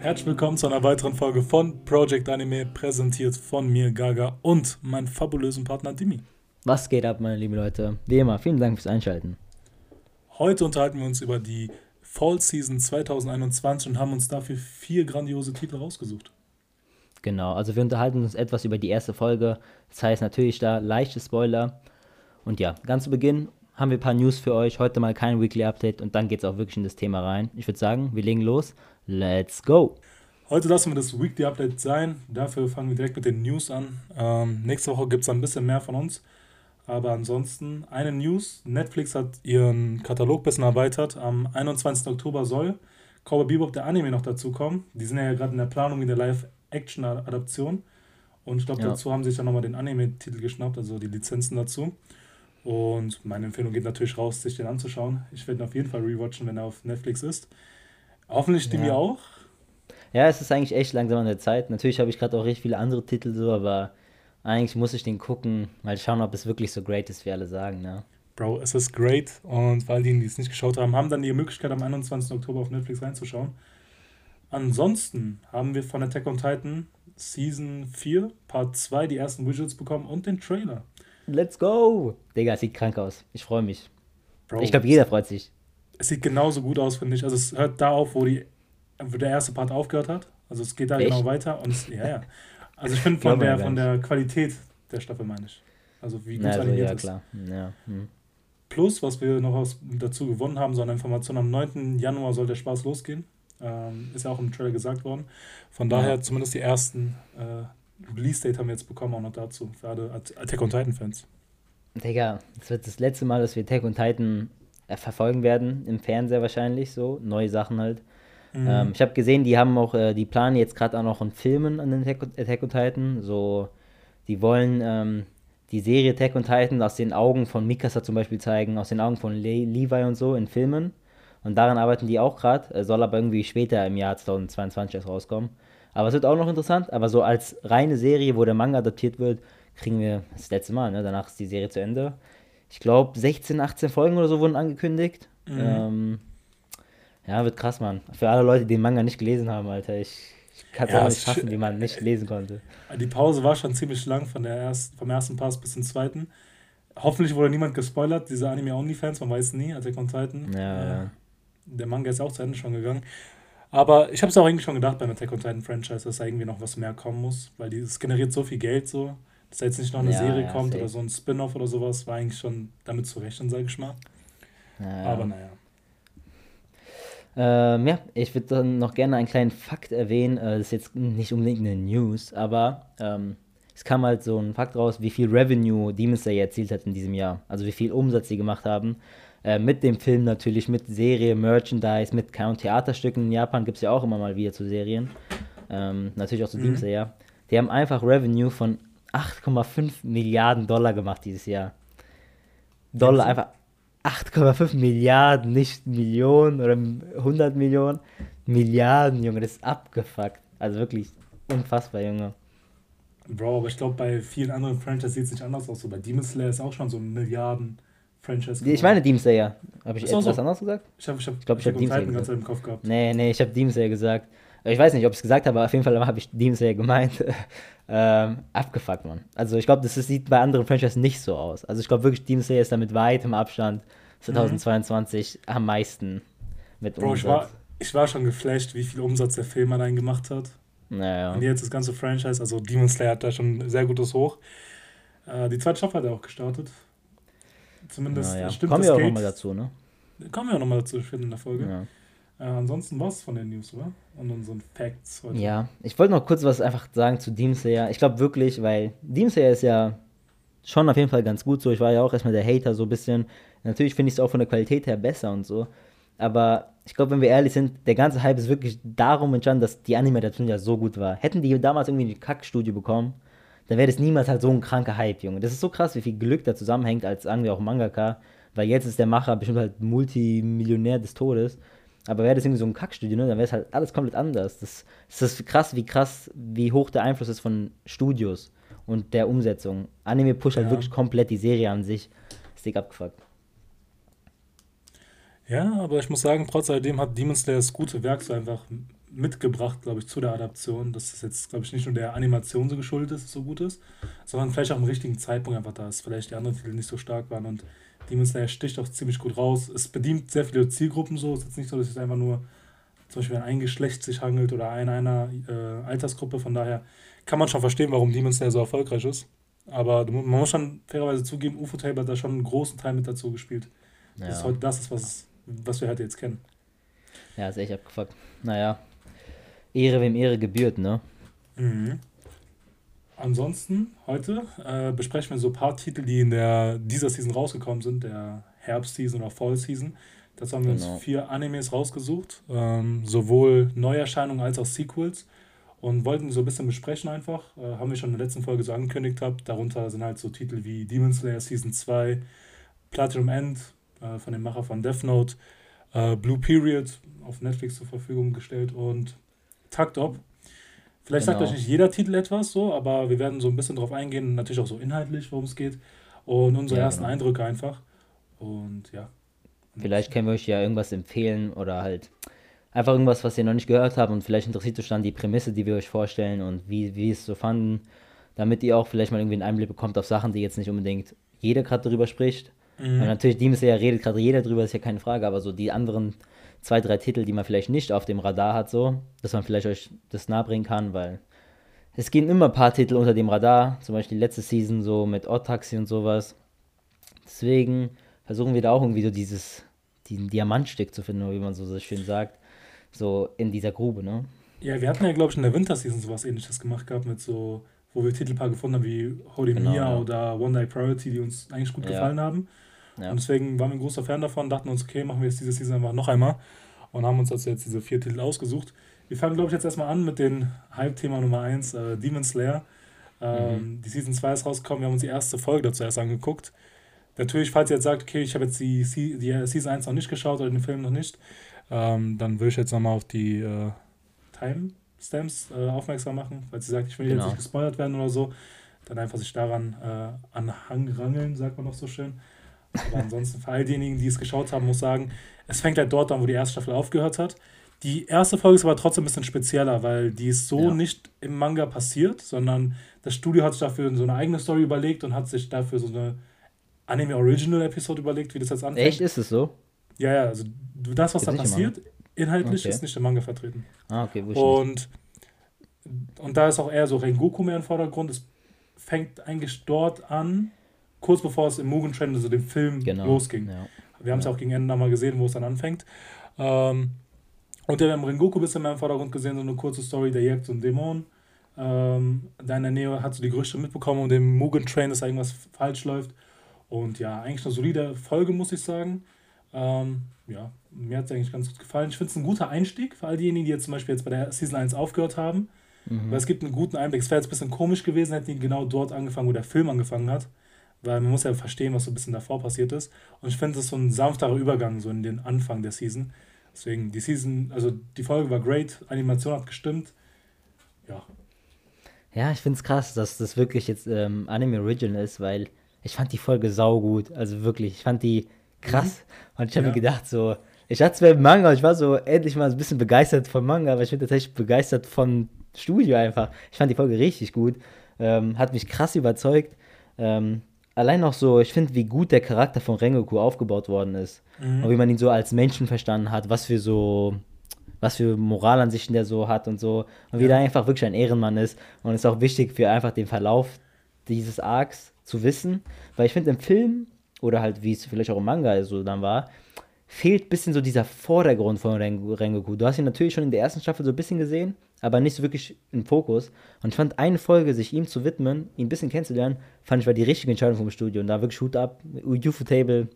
Herzlich willkommen zu einer weiteren Folge von Project Anime, präsentiert von mir, Gaga, und meinem fabulösen Partner Dimi. Was geht ab, meine lieben Leute? Wie immer, vielen Dank fürs Einschalten. Heute unterhalten wir uns über die Fall Season 2021 und haben uns dafür vier grandiose Titel rausgesucht. Genau, also wir unterhalten uns etwas über die erste Folge. Das heißt natürlich da leichte Spoiler. Und ja, ganz zu Beginn haben wir ein paar News für euch. Heute mal kein Weekly Update und dann geht es auch wirklich in das Thema rein. Ich würde sagen, wir legen los. Let's go! Heute lassen wir das Weekly Update sein. Dafür fangen wir direkt mit den News an. Ähm, nächste Woche gibt es ein bisschen mehr von uns. Aber ansonsten eine News. Netflix hat ihren Katalog ein bisschen erweitert. Am 21. Oktober soll Cowboy Bebop, der Anime, noch dazu kommen. Die sind ja gerade in der Planung in der Live-Action-Adaption. Und ich glaube, ja. dazu haben sie sich dann nochmal den Anime-Titel geschnappt, also die Lizenzen dazu. Und meine Empfehlung geht natürlich raus, sich den anzuschauen. Ich werde ihn auf jeden Fall rewatchen, wenn er auf Netflix ist. Hoffentlich die ja. mir auch. Ja, es ist eigentlich echt langsam an der Zeit. Natürlich habe ich gerade auch richtig viele andere Titel so, aber eigentlich muss ich den gucken, mal schauen, ob es wirklich so great ist, wie alle sagen, ne? Bro, es ist great und all diejenigen, die es nicht geschaut haben, haben dann die Möglichkeit, am 21. Oktober auf Netflix reinzuschauen. Ansonsten haben wir von Attack on Titan Season 4, Part 2, die ersten Visuals bekommen und den Trailer. Let's go! Digga, sieht krank aus. Ich freue mich. Bro, ich glaube, jeder freut sich. Es sieht genauso gut aus, finde ich. Also es hört da auf, wo, die, wo der erste Part aufgehört hat. Also es geht da Echt? genau weiter. Und es, ja, ja. Also ich finde von der, von der Qualität der Staffel, meine ich. Also wie gut es animiert ja, ist. Klar. Ja, hm. Plus, was wir noch aus, dazu gewonnen haben, so eine Information, am 9. Januar soll der Spaß losgehen. Ähm, ist ja auch im Trailer gesagt worden. Von ja. daher zumindest die ersten äh, Release-Date haben wir jetzt bekommen, auch noch dazu, für alle Attack on Titan-Fans. Digga, das wird das letzte Mal, dass wir Attack on Titan verfolgen werden, im Fernseher wahrscheinlich so, neue Sachen halt. Mhm. Ähm, ich habe gesehen, die haben auch, äh, die planen jetzt gerade auch noch einen Filmen an den Attack, Attack on Titan. So, die wollen ähm, die Serie Attack on Titan aus den Augen von Mikasa zum Beispiel zeigen, aus den Augen von Le Levi und so in Filmen. Und daran arbeiten die auch gerade, äh, soll aber irgendwie später im Jahr 2022 erst rauskommen. Aber es wird auch noch interessant, aber so als reine Serie, wo der Manga adaptiert wird, kriegen wir das letzte Mal, ne? Danach ist die Serie zu Ende. Ich glaube, 16, 18 Folgen oder so wurden angekündigt. Mhm. Ähm, ja, wird krass, Mann. Für alle Leute, die den Manga nicht gelesen haben, Alter. Ich, ich kann es ja, auch nicht fassen, wie man nicht lesen konnte. Die Pause war schon ziemlich lang von der erst, vom ersten Pass bis zum zweiten. Hoffentlich wurde niemand gespoilert, diese Anime-Only-Fans, man weiß nie, Attack on Titan. Ja, äh, ja. Der Manga ist auch zu Ende schon gegangen. Aber ich habe es auch eigentlich schon gedacht beim Attack on Titan Franchise, dass da irgendwie noch was mehr kommen muss, weil es generiert so viel Geld so, dass da jetzt nicht noch eine ja, Serie ja, kommt safe. oder so ein Spin-off oder sowas, war eigentlich schon damit zu rechnen, sage ich mal. Aber naja. Ähm, ja, ich würde dann noch gerne einen kleinen Fakt erwähnen. Äh, das ist jetzt nicht unbedingt eine News, aber ähm, es kam halt so ein Fakt raus, wie viel Revenue Demon Slayer erzielt hat in diesem Jahr. Also wie viel Umsatz sie gemacht haben. Äh, mit dem Film natürlich, mit Serie, Merchandise, mit Count Theaterstücken. In Japan gibt es ja auch immer mal wieder zu Serien. Ähm, natürlich auch zu mhm. Demon Slayer. Die haben einfach Revenue von 8,5 Milliarden Dollar gemacht dieses Jahr. Dollar, einfach 8,5 Milliarden, nicht Millionen oder 100 Millionen. Milliarden, Junge, das ist abgefuckt. Also wirklich unfassbar, Junge. Bro, aber ich glaube, bei vielen anderen Franchises sieht es nicht anders aus. So bei Demon Slayer ist auch schon so ein Milliarden-Franchise. Ich meine Demon Slayer. Habe ich etwas so. anderes gesagt? Ich glaube, ich habe ich glaub, ich hab Demon Slayer gesagt. im Kopf gehabt. Nee, nee, ich habe Demon Slayer gesagt. Ich weiß nicht, ob ich es gesagt habe, aber auf jeden Fall habe ich Demon Slayer gemeint. ähm, abgefuckt, man. Also ich glaube, das sieht bei anderen Franchises nicht so aus. Also ich glaube wirklich, Demon Slayer ist da mit weitem Abstand 2022 mhm. am meisten mit Bro, Umsatz. Ich war, ich war schon geflasht, wie viel Umsatz der Film allein gemacht hat. Naja. Und jetzt das ganze Franchise, also Demon Slayer hat da schon ein sehr gutes Hoch. Äh, die zweite Staffel hat er auch gestartet. Zumindest naja. stimmt Kommen das wir auch nochmal dazu, ne? Kommen wir auch nochmal dazu, ich finde, in der Folge. Ja. Äh, ansonsten was von den News, oder? Und unseren Facts heute. Ja, ich wollte noch kurz was einfach sagen zu Demon Slayer. Ich glaube wirklich, weil Demon Slayer ist ja schon auf jeden Fall ganz gut so. Ich war ja auch erstmal der Hater so ein bisschen. Natürlich finde ich es auch von der Qualität her besser und so. Aber ich glaube, wenn wir ehrlich sind, der ganze Hype ist wirklich darum entstanden, dass die Animation ja so gut war. Hätten die damals irgendwie ein Kackstudio bekommen, dann wäre das niemals halt so ein kranker Hype, Junge. Das ist so krass, wie viel Glück da zusammenhängt, als sagen wir auch Mangaka. Weil jetzt ist der Macher bestimmt halt Multimillionär des Todes. Aber wäre das irgendwie so ein Kackstudio, ne, dann wäre es halt alles komplett anders. Das, das ist krass, wie krass, wie hoch der Einfluss ist von Studios und der Umsetzung. Anime pusht halt wirklich komplett die Serie an sich. Ist dick abgefuckt. Ja, aber ich muss sagen, trotz alledem hat Demon Slayer das gute Werk so einfach mitgebracht, glaube ich, zu der Adaption, dass es jetzt, glaube ich, nicht nur der Animation so geschuldet ist, so gut ist, sondern vielleicht auch im richtigen Zeitpunkt einfach da ist. Vielleicht die anderen Titel nicht so stark waren und Demon Slayer sticht auch ziemlich gut raus. Es bedient sehr viele Zielgruppen so. Es ist jetzt nicht so, dass es einfach nur zum Beispiel an ein Geschlecht sich handelt oder an einer äh, Altersgruppe. Von daher kann man schon verstehen, warum Demon Slayer so erfolgreich ist. Aber man muss schon fairerweise zugeben, UFO Table hat da schon einen großen Teil mit dazu gespielt. Ja. Das ist heute das, ist, was, was wir heute jetzt kennen. Ja, ist echt abgefuckt. Naja, Ehre wem Ehre gebührt, ne? Mhm. Ansonsten, heute äh, besprechen wir so ein paar Titel, die in der, dieser Season rausgekommen sind, der Herbst-Season oder Fall-Season. Dazu haben wir genau. uns vier Animes rausgesucht, ähm, sowohl Neuerscheinungen als auch Sequels und wollten so ein bisschen besprechen einfach. Äh, haben wir schon in der letzten Folge so angekündigt habt. Darunter sind halt so Titel wie Demon Slayer Season 2, Platinum End äh, von dem Macher von Death Note, äh, Blue Period auf Netflix zur Verfügung gestellt und Tucked Up. Vielleicht genau. sagt euch nicht jeder Titel etwas so, aber wir werden so ein bisschen drauf eingehen, natürlich auch so inhaltlich, worum es geht und unsere ja, ersten genau. Eindrücke einfach. Und ja. Vielleicht können wir euch ja irgendwas empfehlen oder halt einfach irgendwas, was ihr noch nicht gehört habt und vielleicht interessiert euch dann die Prämisse, die wir euch vorstellen und wie, wie es so fanden, damit ihr auch vielleicht mal irgendwie einen Einblick bekommt auf Sachen, die jetzt nicht unbedingt jeder gerade darüber spricht. Mhm. Und natürlich, Demon Slayer redet gerade jeder drüber, ist ja keine Frage, aber so die anderen zwei, drei Titel, die man vielleicht nicht auf dem Radar hat, so, dass man vielleicht euch das nahebringen kann, weil es gehen immer ein paar Titel unter dem Radar, zum Beispiel letzte Season so mit Odd Taxi und sowas. Deswegen versuchen wir da auch irgendwie so dieses, diesen Diamantstück zu finden, wie man so, so schön sagt, so in dieser Grube, ne? Ja, wir hatten ja, glaube ich, in der Winterseason sowas ähnliches gemacht gehabt mit so, wo wir Titelpaar gefunden haben wie Holy genau, Mia ja. oder One Day Priority, die uns eigentlich gut ja. gefallen haben. Ja. Und deswegen waren wir ein großer Fan davon, dachten uns, okay, machen wir jetzt diese Season einfach noch einmal und haben uns also jetzt diese vier Titel ausgesucht. Wir fangen, glaube ich, jetzt erstmal an mit dem Hype-Thema Nummer 1, äh, Demon Slayer. Ähm, mhm. Die Season 2 ist rausgekommen, wir haben uns die erste Folge dazu erst angeguckt. Natürlich, falls ihr jetzt sagt, okay, ich habe jetzt die, die Season 1 noch nicht geschaut oder den Film noch nicht, ähm, dann würde ich jetzt nochmal auf die äh, Timestamps äh, aufmerksam machen. Falls ihr sagt, ich will genau. jetzt nicht gespoilert werden oder so, dann einfach sich daran äh, anrangeln, sagt man noch so schön. Aber ansonsten für all diejenigen, die es geschaut haben, muss ich sagen, es fängt halt dort an, wo die erste Staffel aufgehört hat. Die erste Folge ist aber trotzdem ein bisschen spezieller, weil die ist so ja. nicht im Manga passiert, sondern das Studio hat sich dafür so eine eigene Story überlegt und hat sich dafür so eine Anime Original Episode überlegt, wie das jetzt anfängt. Echt, ist es so? Ja, ja, also das, was da passiert, inhaltlich okay. ist nicht im Manga vertreten. Ah, okay, und, und da ist auch eher so Rengoku mehr im Vordergrund. Es fängt eigentlich dort an, kurz bevor es im Mugen Train, also dem Film, genau. losging. Ja. Wir haben es ja. auch gegen Ende nochmal gesehen, wo es dann anfängt. Ähm, und wir haben Rengoku ein bisschen mehr im Vordergrund gesehen, so eine kurze Story, der jagt so einen Dämon. Ähm, da in der Nähe hat so die Gerüchte mitbekommen und dem Mugen Train, dass da irgendwas falsch läuft. Und ja, eigentlich eine solide Folge, muss ich sagen. Ähm, ja, mir hat es eigentlich ganz gut gefallen. Ich finde es ein guter Einstieg für all diejenigen, die jetzt zum Beispiel jetzt bei der Season 1 aufgehört haben. Mhm. Weil es gibt einen guten Einblick. Es wäre jetzt ein bisschen komisch gewesen, hätten die genau dort angefangen, wo der Film angefangen hat weil man muss ja verstehen, was so ein bisschen davor passiert ist. Und ich finde, das ist so ein sanfterer Übergang so in den Anfang der Season. Deswegen, die Season, also die Folge war great, Animation hat gestimmt. Ja. Ja, ich finde es krass, dass das wirklich jetzt ähm, Anime Original ist, weil ich fand die Folge saugut. Also wirklich, ich fand die krass. Mhm. Und ich habe ja. mir gedacht, so, ich hatte zwar Manga, ich war so endlich mal ein bisschen begeistert vom Manga, aber ich bin tatsächlich begeistert vom Studio einfach. Ich fand die Folge richtig gut. Ähm, hat mich krass überzeugt. Ähm, allein auch so, ich finde, wie gut der Charakter von Rengoku aufgebaut worden ist. Mhm. Und wie man ihn so als Menschen verstanden hat, was für so, was für Moralansichten der so hat und so. Und wie ja. der einfach wirklich ein Ehrenmann ist. Und es ist auch wichtig für einfach den Verlauf dieses Arcs zu wissen. Weil ich finde, im Film, oder halt wie es vielleicht auch im Manga so dann war, fehlt ein bisschen so dieser Vordergrund von Rengoku. Du hast ihn natürlich schon in der ersten Staffel so ein bisschen gesehen, aber nicht so wirklich im Fokus. Und ich fand eine Folge, sich ihm zu widmen, ihn ein bisschen kennenzulernen, fand ich war die richtige Entscheidung vom Studio. Und da wirklich Shoot up, UFO Table,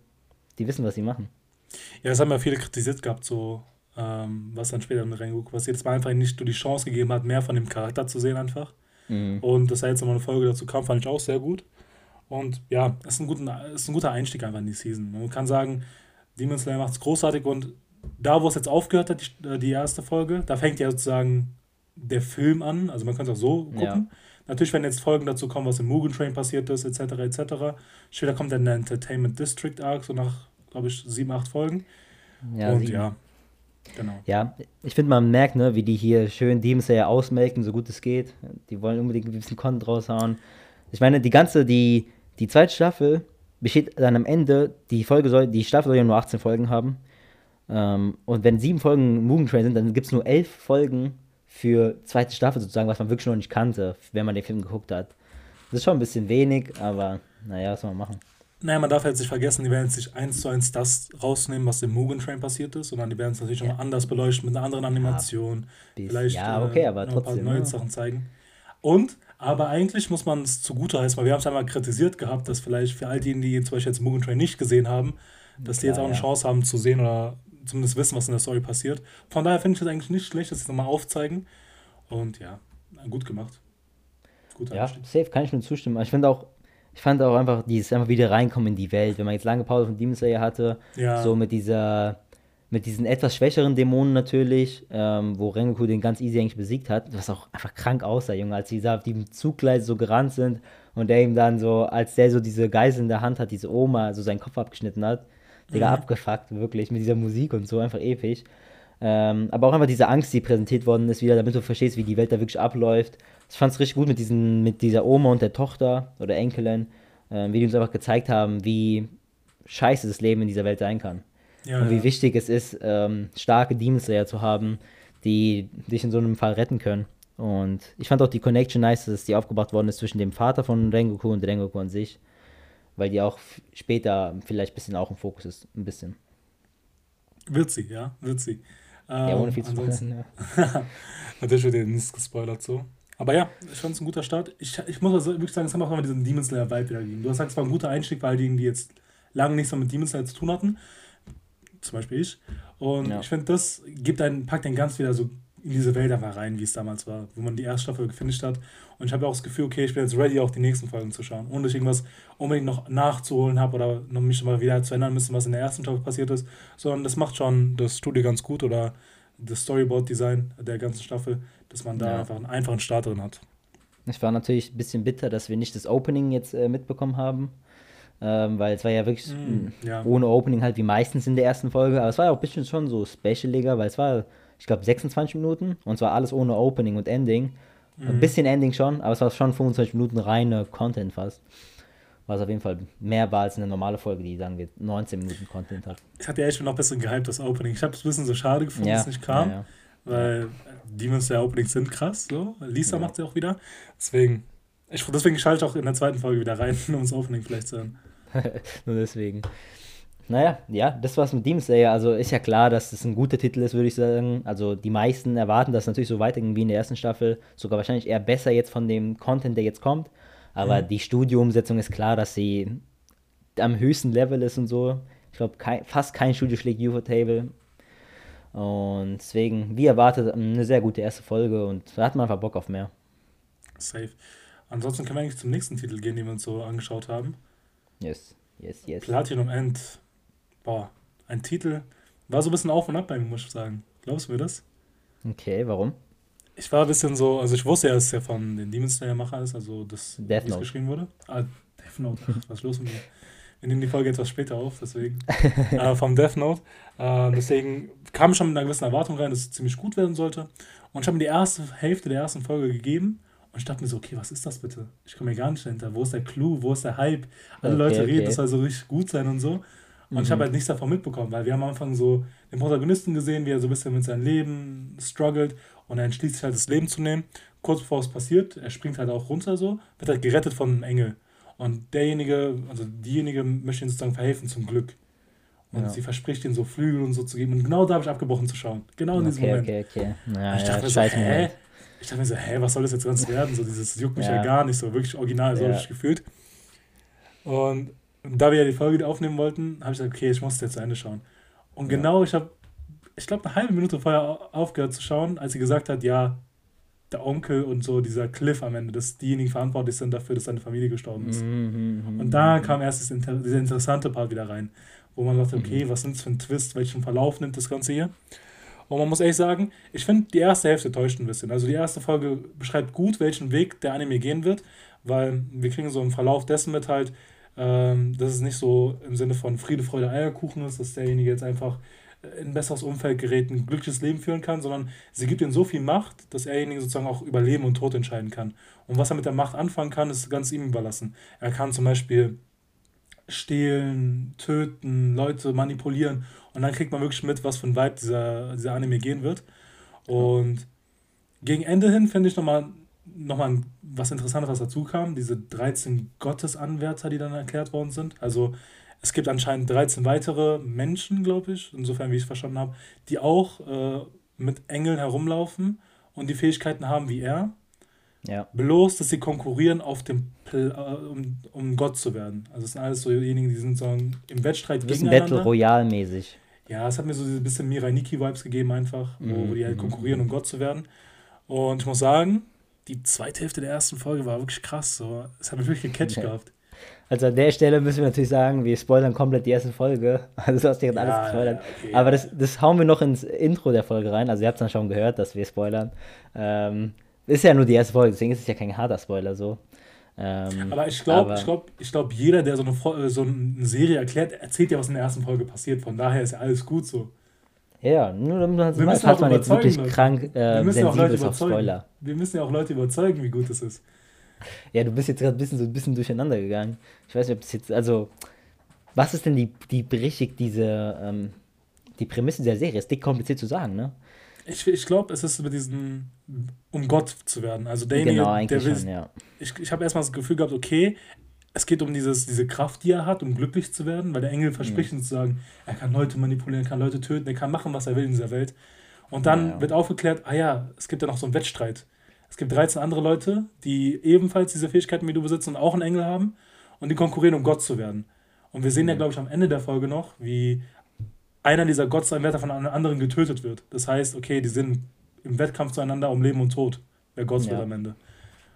die wissen, was sie machen. Ja, das haben ja viele kritisiert gehabt, so ähm, was dann später mit Rengoku passiert. Dass man einfach nicht nur die Chance gegeben hat, mehr von dem Charakter zu sehen einfach. Mhm. Und dass da jetzt nochmal eine Folge dazu kam, fand ich auch sehr gut. Und ja, es ist, ein guter, ist ein guter Einstieg einfach in die Season. Man kann sagen, Demon Slayer macht es großartig und da, wo es jetzt aufgehört hat, die, äh, die erste Folge, da fängt ja sozusagen der Film an. Also man kann es auch so gucken. Ja. Natürlich, wenn jetzt Folgen dazu kommen, was im Mugen Train passiert ist, etc., etc. Später kommt dann der Entertainment District Arc, so nach, glaube ich, sieben, acht Folgen. Ja, und sieben. ja. Genau. Ja, ich finde, man merkt, ne, wie die hier schön Demon Slayer ausmelken, so gut es geht. Die wollen unbedingt ein bisschen Content raushauen. Ich meine, die ganze, die, die zweite Staffel besteht dann am Ende, die Folge soll, die Staffel soll ja nur 18 Folgen haben. Ähm, und wenn sieben Folgen Mugen Train sind, dann gibt es nur elf Folgen für zweite Staffel sozusagen, was man wirklich noch nicht kannte, wenn man den Film geguckt hat. Das ist schon ein bisschen wenig, aber naja, was soll man machen. Naja, man darf jetzt nicht vergessen, die werden jetzt nicht eins zu eins das rausnehmen, was im Mugen Train passiert ist, sondern die werden es natürlich ja. nochmal anders beleuchten mit einer anderen Animation. Ja, Vielleicht ja, okay, aber noch trotzdem, ein paar neue ja. Sachen zeigen. Und, aber eigentlich muss man es zugute heißen, weil wir haben es einmal kritisiert gehabt, dass vielleicht für all diejenigen, die zum Beispiel jetzt Mugen Train nicht gesehen haben, dass die jetzt auch eine Chance haben zu sehen oder zumindest wissen, was in der Story passiert. Von daher finde ich es eigentlich nicht schlecht, dass sie es nochmal aufzeigen. Und ja, gut gemacht. Guter ja, safe, kann ich nur zustimmen. Ich finde auch, ich fand auch einfach dieses einfach wieder reinkommen in die Welt, wenn man jetzt lange Pause von Demon Slayer hatte, ja. so mit dieser mit diesen etwas schwächeren Dämonen natürlich, ähm, wo Rengoku den ganz easy eigentlich besiegt hat, was auch einfach krank aussah, Junge, als die da auf dem Zugleis so gerannt sind und der ihm dann so, als der so diese Geisel in der Hand hat, diese Oma so seinen Kopf abgeschnitten hat, Digga, mhm. abgefuckt, wirklich, mit dieser Musik und so, einfach episch. Ähm, aber auch einfach diese Angst, die präsentiert worden ist, wieder, damit du verstehst, wie die Welt da wirklich abläuft. Ich fand es richtig gut mit, diesen, mit dieser Oma und der Tochter oder Enkelin, äh, wie die uns einfach gezeigt haben, wie scheiße das Leben in dieser Welt sein kann. Ja, und wie ja. wichtig es ist, ähm, starke Demon Slayer zu haben, die dich in so einem Fall retten können. Und ich fand auch die Connection nice, dass die aufgebaut worden ist zwischen dem Vater von Rengoku und Rengoku an sich weil die auch später vielleicht ein bisschen auch im Fokus ist, ein bisschen. Wird sie, ja, wird sie. Ähm, ja, ohne viel zu spoilern. Ja. Natürlich wird ja nichts gespoilert so. Aber ja, ich fand es ein guter Start. Ich, ich muss also wirklich sagen, es hat auch mal diesen Demon Slayer Vibe wieder gegeben. Du hast gesagt, es war ein guter Einstieg, weil die, die jetzt lange nichts mehr mit Demon Slayer zu tun hatten. Zum Beispiel ich. Und ja. ich finde, das gibt einen, packt den ganz wieder so in diese Welt einfach rein, wie es damals war, wo man die erste Staffel gefinisht hat. Und ich habe auch das Gefühl, okay, ich bin jetzt ready, auch die nächsten Folgen zu schauen, ohne dass ich irgendwas unbedingt noch nachzuholen habe oder noch mich mal wieder zu ändern müssen, was in der ersten Staffel passiert ist, sondern das macht schon das Studio ganz gut oder das Storyboard-Design der ganzen Staffel, dass man da ja. einfach einen einfachen Start drin hat. Ich war natürlich ein bisschen bitter, dass wir nicht das Opening jetzt äh, mitbekommen haben. Ähm, weil es war ja wirklich mm, ja. ohne Opening halt wie meistens in der ersten Folge. Aber es war ja auch ein bisschen schon so specialiger, weil es war ich glaube, 26 Minuten und zwar alles ohne Opening und Ending. Mhm. Ein bisschen Ending schon, aber es war schon 25 Minuten reine Content fast. Was auf jeden Fall mehr war als eine normale Folge, die sagen wir 19 Minuten Content hat. Ich hatte ja echt schon noch ein bisschen gehypt, das Opening. Ich habe es ein bisschen so schade gefunden, ja. dass es nicht kam, ja, ja. weil Demons der Openings sind krass. So. Lisa macht sie auch wieder. Deswegen, ich, deswegen schalte ich auch in der zweiten Folge wieder rein, um das Opening vielleicht zu hören. Nur deswegen. Naja, ja, das war's mit Demon Slayer. Also ist ja klar, dass das ein guter Titel ist, würde ich sagen. Also die meisten erwarten, dass es natürlich so weiterging wie in der ersten Staffel. Sogar wahrscheinlich eher besser jetzt von dem Content, der jetzt kommt. Aber mhm. die Studioumsetzung ist klar, dass sie am höchsten Level ist und so. Ich glaube, fast kein Studio schlägt UFO Table. Und deswegen, wie erwartet, eine sehr gute erste Folge und da hat man einfach Bock auf mehr. Safe. Ansonsten können wir eigentlich zum nächsten Titel gehen, den wir uns so angeschaut haben. Yes, yes, yes. Platinum End boah, ein Titel. War so ein bisschen auf und ab bei mir, muss ich sagen. Glaubst du mir das? Okay, warum? Ich war ein bisschen so, also ich wusste ja, dass es ja von den Demon Slayer Macher ist, also das, Death Note. geschrieben wurde. Ah, Death Note, was ist los mit mir? Wir nehmen die Folge etwas später auf, deswegen. äh, vom Death Note. Äh, deswegen kam ich schon mit einer gewissen Erwartung rein, dass es ziemlich gut werden sollte. Und ich habe mir die erste Hälfte der ersten Folge gegeben und ich dachte mir so, okay, was ist das bitte? Ich komme mir gar nicht dahinter. Wo ist der Clou? Wo ist der Hype? Alle okay, Leute reden, okay. das soll so richtig gut sein und so. Und mhm. ich habe halt nichts davon mitbekommen, weil wir haben am Anfang so den Protagonisten gesehen, wie er so ein bisschen mit seinem Leben struggelt und er entschließt sich halt das Leben zu nehmen. Kurz bevor es passiert, er springt halt auch runter so, wird halt gerettet von einem Engel. Und derjenige, also diejenige möchte ihm sozusagen verhelfen zum Glück. Und ja. sie verspricht ihm so Flügel und so zu geben. Und genau da habe ich abgebrochen zu schauen. Genau in diesem okay, Moment. Okay, okay. Ja, ich dachte ja, mir so, hä? Ich dachte mir so, hä, was soll das jetzt ganz werden? So dieses juckt mich ja, ja gar nicht so, wirklich original, so habe ich gefühlt. Und und da wir ja die Folge aufnehmen wollten, habe ich gesagt, okay, ich muss jetzt zu Ende schauen. Und ja. genau, ich habe, ich glaube, eine halbe Minute vorher aufgehört zu schauen, als sie gesagt hat, ja, der Onkel und so dieser Cliff am Ende, dass diejenigen verantwortlich sind dafür, dass seine Familie gestorben ist. Mhm, und da kam erst das, dieser interessante Part wieder rein, wo man dachte, okay, mhm. was sind das für ein Twist, welchen Verlauf nimmt das Ganze hier? Und man muss ehrlich sagen, ich finde, die erste Hälfte täuscht ein bisschen. Also die erste Folge beschreibt gut, welchen Weg der Anime gehen wird, weil wir kriegen so einen Verlauf dessen mit halt, ähm, dass es nicht so im Sinne von Friede, Freude, Eierkuchen ist, dass derjenige jetzt einfach in ein besseres Umfeld gerät, ein glückliches Leben führen kann, sondern sie gibt ihm so viel Macht, dass erjenige sozusagen auch über Leben und Tod entscheiden kann. Und was er mit der Macht anfangen kann, ist ganz ihm überlassen. Er kann zum Beispiel stehlen, töten, Leute manipulieren und dann kriegt man wirklich mit, was für ein Vibe dieser, dieser Anime gehen wird. Und gegen Ende hin finde ich nochmal noch mal was Interessantes, was dazu kam. Diese 13 Gottesanwärter, die dann erklärt worden sind. Also es gibt anscheinend 13 weitere Menschen, glaube ich, insofern wie ich es verstanden habe, die auch äh, mit Engeln herumlaufen und die Fähigkeiten haben wie er. Ja. Bloß, dass sie konkurrieren auf dem Pl äh, um, um Gott zu werden. Also es sind alles so diejenigen, die sind so im Wettstreit ein bisschen Battle Royale mäßig. Ja, es hat mir so ein bisschen Mirai Nikki Vibes gegeben einfach, wo, mhm. wo die halt konkurrieren, um Gott zu werden. Und ich muss sagen, die zweite Hälfte der ersten Folge war wirklich krass. So. Es hat mich wirklich gecatcht okay. gehabt. Also an der Stelle müssen wir natürlich sagen, wir spoilern komplett die erste Folge. Also du hast direkt ja, alles gespoilert. Ja, okay, Aber das, das hauen wir noch ins Intro der Folge rein. Also ihr habt es dann schon gehört, dass wir spoilern. Ähm, ist ja nur die erste Folge, deswegen ist es ja kein harter Spoiler so. Ähm, aber ich glaube, ich glaube, ich glaube, jeder, der so eine, so eine Serie erklärt, erzählt ja, was in der ersten Folge passiert. Von daher ist ja alles gut so. Ja, nur damit man wir falls man jetzt wirklich Leute. krank äh, sensibel ist auf Spoiler. Wir müssen ja auch Leute überzeugen, wie gut es ist. Ja, du bist jetzt gerade ein bisschen so ein bisschen durcheinander gegangen. Ich weiß nicht, ob das jetzt, also, was ist denn die, die richtig diese, ähm, die Prämisse der Serie? Ist dick kompliziert zu sagen, ne? Ich, ich glaube, es ist über diesen, um Gott zu werden. Also derjenige, genau, eigentlich der will, schon, ja. Ich, ich habe erstmal das Gefühl gehabt, okay, es geht um dieses, diese Kraft, die er hat, um glücklich zu werden, weil der Engel verspricht mhm. sozusagen, er kann Leute manipulieren, er kann Leute töten, er kann machen, was er will in dieser Welt. Und dann ja, ja. wird aufgeklärt, ah ja, es gibt ja noch so einen Wettstreit. Es gibt 13 andere Leute, die ebenfalls diese Fähigkeiten wie du besitzen und auch einen Engel haben und die konkurrieren, um Gott zu werden. Und wir sehen mhm. ja, glaube ich, am Ende der Folge noch, wie einer dieser Gottsanwärter von einem anderen getötet wird. Das heißt, okay, die sind im Wettkampf zueinander um Leben und Tod, wer Gott ja. wird am Ende.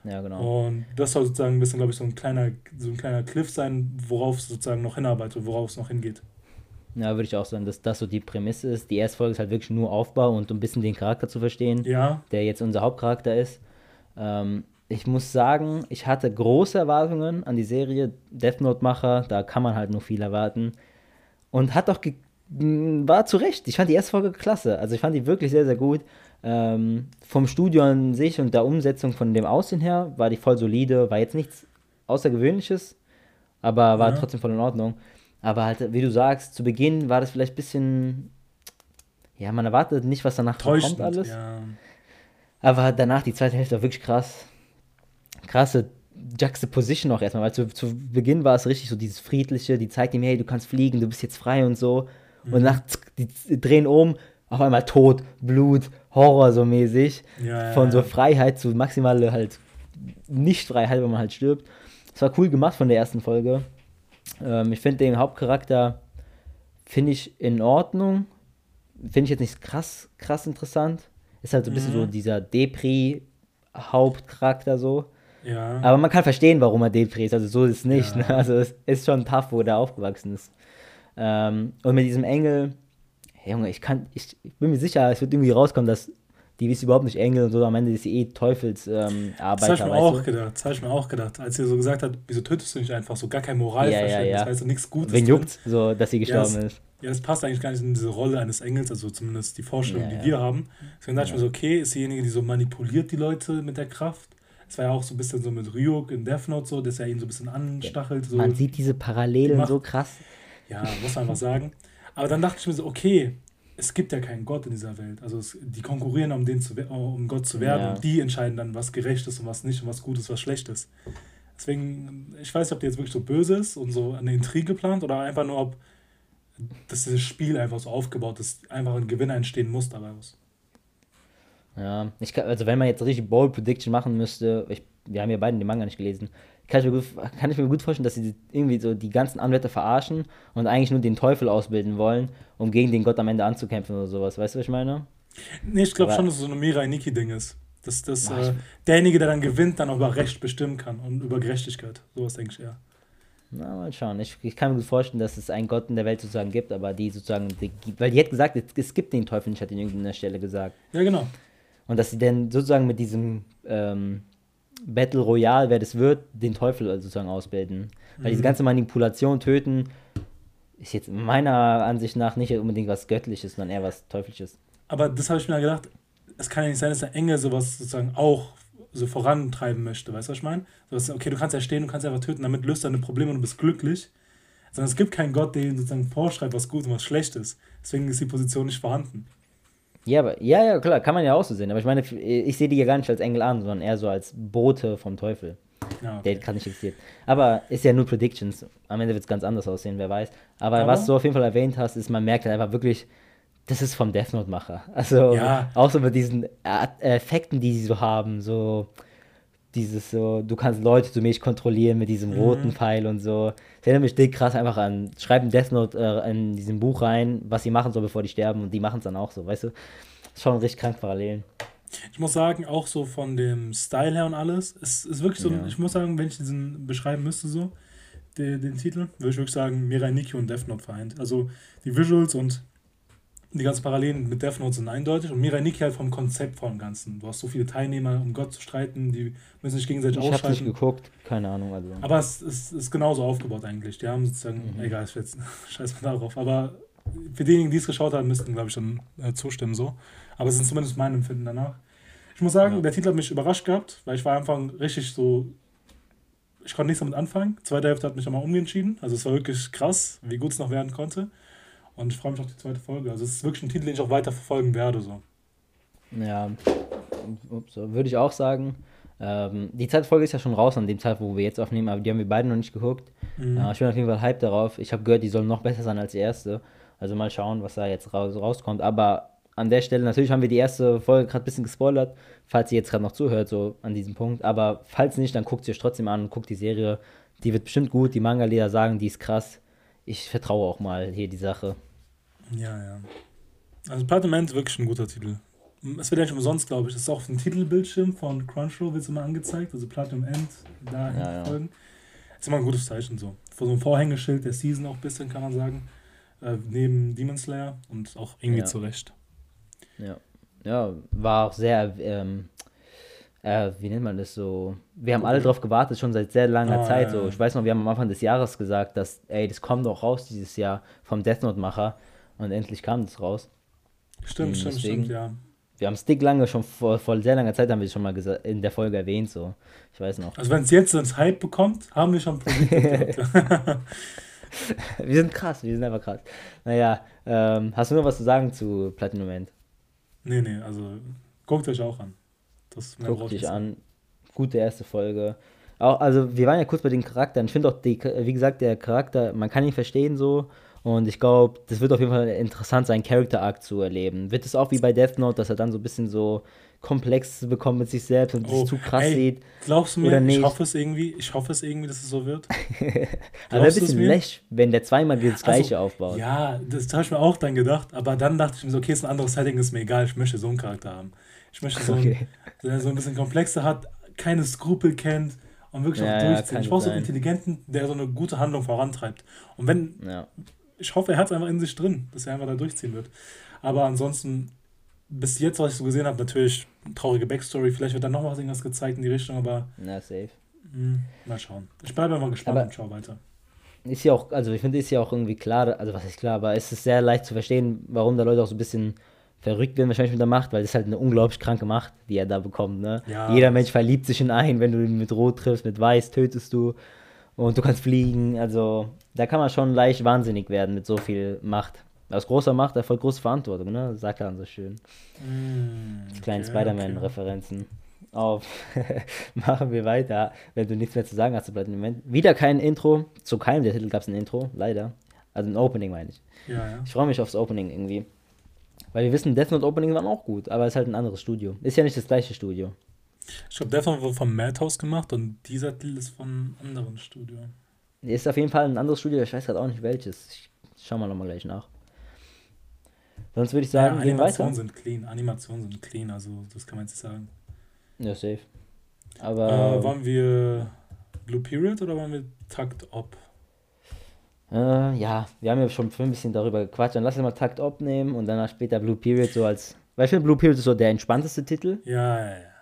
Ja, genau. Und das soll sozusagen ein bisschen, glaube ich, so ein kleiner, so ein kleiner Cliff sein, worauf es sozusagen noch hinarbeitet, worauf es noch hingeht. Ja, würde ich auch sagen, dass das so die Prämisse ist. Die erste Folge ist halt wirklich nur Aufbau und um ein bisschen den Charakter zu verstehen, ja. der jetzt unser Hauptcharakter ist. Ähm, ich muss sagen, ich hatte große Erwartungen an die Serie Death Note-Macher, da kann man halt nur viel erwarten. Und hat doch war zu Recht. Ich fand die erste Folge klasse. Also ich fand die wirklich sehr, sehr gut. Ähm, vom Studio an sich und der Umsetzung von dem Aussehen her war die voll solide, war jetzt nichts Außergewöhnliches, aber war ja. trotzdem voll in Ordnung. Aber halt, wie du sagst, zu Beginn war das vielleicht ein bisschen, ja, man erwartet nicht, was danach kommt alles. Ja. Aber danach, die zweite Hälfte war wirklich krass. Krasse Juxtaposition auch erstmal, weil zu, zu Beginn war es richtig so dieses Friedliche, die zeigt ihm, hey, du kannst fliegen, du bist jetzt frei und so. Mhm. Und nach, die drehen um, auf einmal Tod, Blut, Horror so mäßig. Ja, von so Freiheit zu maximale halt Nicht-Freiheit, wenn man halt stirbt. Das war cool gemacht von der ersten Folge. Ähm, ich finde den Hauptcharakter, finde ich in Ordnung. Finde ich jetzt nicht krass, krass interessant. Ist halt so ein bisschen mhm. so dieser Depri-Hauptcharakter so. Ja. Aber man kann verstehen, warum er Depri ist. Also so ist es nicht. Ja. Ne? Also es ist schon tough, wo der aufgewachsen ist. Ähm, und mit diesem Engel, Junge, ich kann, ich, ich, bin mir sicher, es wird irgendwie rauskommen, dass die ist überhaupt nicht Engel und so, am Ende ist sie eh Teufelsarbeiter. Ähm, das habe ich mir auch gedacht, das habe ich mir auch gedacht, als sie so gesagt hat, wieso tötest du nicht einfach so, gar kein Moralverständnis, ja, ja, ja. das heißt nichts Gutes. Wen juckt so, dass sie gestorben ja, das, ist. Ja, das passt eigentlich gar nicht in diese Rolle eines Engels, also zumindest die Vorstellung, die wir haben. Deswegen dachte ich mir so, okay, ist diejenige, die so manipuliert die Leute mit der Kraft. Das war ja auch so ein bisschen so mit Ryuk in Death Note so, dass er ihn so ein bisschen anstachelt. So. Man sieht diese Parallelen so krass. Ja, muss man einfach sagen. Aber dann dachte ich mir so, okay, es gibt ja keinen Gott in dieser Welt. Also es, die konkurrieren, um, den zu, um Gott zu werden. Ja. Und die entscheiden dann, was gerecht ist und was nicht und was gut ist, was schlecht ist. Deswegen, ich weiß nicht, ob die jetzt wirklich so böse ist und so eine Intrige plant oder einfach nur, ob dass dieses Spiel einfach so aufgebaut ist, einfach ein Gewinner entstehen muss daraus. Ja, ich kann, also wenn man jetzt richtig Bold Prediction machen müsste, ich, wir haben ja beide den Manga nicht gelesen, kann ich, mir gut, kann ich mir gut vorstellen, dass sie irgendwie so die ganzen Anwärter verarschen und eigentlich nur den Teufel ausbilden wollen, um gegen den Gott am Ende anzukämpfen oder sowas. Weißt du, was ich meine? Nee, ich glaube schon, dass es so ein Mirai Niki-Ding ist. Dass, dass äh, derjenige, der dann gewinnt, dann auch über Recht bestimmen kann und über Gerechtigkeit. Sowas denke ich eher. Na, mal schauen. Ich, ich kann mir gut vorstellen, dass es einen Gott in der Welt sozusagen gibt, aber die sozusagen, die, weil die hat gesagt, es, gibt den Teufel nicht, hat in irgendeiner Stelle gesagt. Ja, genau. Und dass sie dann sozusagen mit diesem ähm, Battle Royale, wer das wird, den Teufel sozusagen ausbilden. Weil mhm. diese ganze Manipulation, Töten, ist jetzt meiner Ansicht nach nicht unbedingt was Göttliches, sondern eher was Teuflisches. Aber das habe ich mir gedacht, es kann ja nicht sein, dass der Engel sowas sozusagen auch so vorantreiben möchte, weißt du, was ich meine? So, okay, du kannst ja stehen, du kannst einfach töten, damit löst deine Probleme und du bist glücklich. Sondern es gibt keinen Gott, der sozusagen vorschreibt, was gut und was schlecht ist. Deswegen ist die Position nicht vorhanden. Ja, aber, ja, ja, klar, kann man ja auch so sehen. Aber ich meine, ich sehe die ja gar nicht als Engel an, sondern eher so als Bote vom Teufel. Ja, okay. Der kann nicht existiert. Aber ist ja nur Predictions. Am Ende wird es ganz anders aussehen, wer weiß. Aber, aber, was du auf jeden Fall erwähnt hast, ist, man merkt halt einfach wirklich, das ist vom Death Note-Macher. Also ja. auch so mit diesen Effekten, die sie so haben, so dieses so, du kannst Leute zu mich kontrollieren mit diesem mhm. roten Pfeil und so. Das erinnert mich dick krass einfach an, schreiben Death Note äh, in diesem Buch rein, was sie machen sollen, bevor die sterben und die machen es dann auch so, weißt du? Schon richtig krank Parallelen. Ich muss sagen, auch so von dem Style her und alles, es ist wirklich so, ja. ich muss sagen, wenn ich diesen beschreiben müsste, so, den, den Titel, würde ich wirklich sagen, Mirai Nikki und Death Note vereint. Also die Visuals und die ganzen Parallelen mit Death Note sind eindeutig und Mirai Nikki halt vom Konzept vom Ganzen. Du hast so viele Teilnehmer, um Gott zu streiten, die müssen sich gegenseitig ich ausschalten. Ich habe nicht geguckt, keine Ahnung. Also. Aber es, es ist genauso aufgebaut eigentlich. Die haben sozusagen, mhm. egal, ich jetzt scheiß mal darauf, aber für diejenigen, die es geschaut haben, müssten, glaube ich, dann äh, zustimmen so. Aber es ist zumindest mein Empfinden danach. Ich muss sagen, ja. der Titel hat mich überrascht gehabt, weil ich war einfach richtig so. Ich konnte nichts damit anfangen. Zweite Hälfte hat mich nochmal umentschieden. Also es war wirklich krass, wie gut es noch werden konnte. Und ich freue mich auf die zweite Folge. Also es ist wirklich ein Titel, den ich auch weiter verfolgen werde. So. Ja, ups, würde ich auch sagen. Ähm, die zweite Folge ist ja schon raus an dem Zeit, wo wir jetzt aufnehmen, aber die haben wir beide noch nicht geguckt. Mhm. Äh, ich bin auf jeden Fall hype darauf. Ich habe gehört, die soll noch besser sein als die erste. Also mal schauen, was da jetzt raus, rauskommt. Aber an der Stelle, natürlich haben wir die erste Folge gerade ein bisschen gespoilert, falls ihr jetzt gerade noch zuhört, so an diesem Punkt. Aber falls nicht, dann guckt sie euch trotzdem an und guckt die Serie. Die wird bestimmt gut. Die Manga-Leder sagen, die ist krass. Ich vertraue auch mal hier die Sache. Ja, ja. Also Platinum ist wirklich ein guter Titel. Es wird ja nicht umsonst, glaube ich. Das ist auch auf dem Titelbildschirm von Crunchyroll wird es immer angezeigt. Also Platinum End, da ja, ja. folgen. Ist immer ein gutes Zeichen so. Vor so einem Vorhängeschild der Season auch ein bisschen, kann man sagen. Äh, neben Demon Slayer und auch irgendwie ja. zurecht. Ja. Ja, war auch sehr, ähm, äh, wie nennt man das so? Wir haben alle drauf gewartet, schon seit sehr langer ah, Zeit. So. Ich weiß noch, wir haben am Anfang des Jahres gesagt, dass, ey, das kommt doch raus dieses Jahr vom Death Note-Macher. Und endlich kam das raus. Stimmt, stimmt, deswegen, stimmt, ja. Wir haben Stick lange, schon vor, vor sehr langer Zeit haben wir es schon mal in der Folge erwähnt, so. Ich weiß noch. Also wenn es jetzt ins Hype bekommt, haben wir schon wir sind krass, wir sind einfach krass. Naja, ähm, hast du noch was zu sagen zu Platinum End? Nee, nee, also guckt euch auch an. Das guckt euch an. Gute erste Folge. Auch, also wir waren ja kurz bei den Charakteren. Ich finde auch, die, wie gesagt, der Charakter, man kann ihn verstehen so. Und ich glaube, das wird auf jeden Fall interessant sein, Character Arc zu erleben. Wird es auch wie bei Death Note, dass er dann so ein bisschen so komplex bekommt mit sich selbst und oh, sich zu krass ey, sieht? Glaubst du mir, ich hoffe es irgendwie, ich hoffe es irgendwie, dass es so wird. aber ein bisschen läsch, wenn der zweimal das also, Gleiche aufbaut. Ja, das habe ich mir auch dann gedacht, aber dann dachte ich mir so, okay, ist ein anderes Setting, ist mir egal, ich möchte so einen Charakter haben. Ich möchte so okay. einen, der so ein bisschen komplexer hat, keine Skrupel kennt und wirklich ja, auch durchzieht. Ja, ich brauche so einen Intelligenten, der so eine gute Handlung vorantreibt. Und wenn, ja ich hoffe, er hat es einfach in sich drin, dass er einfach da durchziehen wird. Aber ansonsten, bis jetzt, was ich so gesehen habe, natürlich traurige Backstory. Vielleicht wird dann noch was irgendwas gezeigt in die Richtung, aber. Na, safe. Mh, hm, mal schauen. Ich bleibe einfach gespannt aber und schau weiter. Ist ja auch, also ich finde, ist ja auch irgendwie klar, also was ist klar, aber es ist sehr leicht zu verstehen, warum da Leute auch so ein bisschen verrückt werden wahrscheinlich mit der Macht, weil das ist halt eine unglaublich kranke Macht, die er da bekommt. Ne? Ja, Jeder Mensch verliebt sich in einen, wenn du ihn mit Rot triffst, mit Weiß tötest du und du kannst fliegen. Also da kann man schon leicht wahnsinnig werden mit so viel Macht. Aus großer Macht erfolgt große Verantwortung, ne? Sagt er dann so schön. Mm, Die kleinen okay, Spider-Man-Referenzen. Auf. Machen wir weiter. Wenn du nichts mehr zu sagen hast zu Platinum Moment. Wieder kein Intro. Zu keinem der Titel gab es ein Intro, leider. Also ein Opening, meine ich. Ja, ja. Ich freue mich aufs Opening irgendwie. Weil wir wissen, Death Note Opening waren auch gut, aber es ist halt ein anderes Studio. Ist ja nicht das gleiche Studio. Ich glaube, der wurde vom Madhouse gemacht und dieser Titel ist von einem anderen Studio. Ist auf jeden Fall ein anderes Studio, ich weiß gerade auch nicht welches. Ich schau mal nochmal gleich nach. Sonst würde ich sagen, ja, Animationen sind clean. Animationen sind clean, also das kann man jetzt sagen. Ja, safe. Aber. Äh, waren wir Blue Period oder waren wir Takt Op? Äh, ja, wir haben ja schon ein bisschen darüber gequatscht. Dann lass uns mal Takt Op nehmen und danach später Blue Period so als. Weil ich finde, Blue Period ist so der entspannteste Titel. Ja, ja, ja.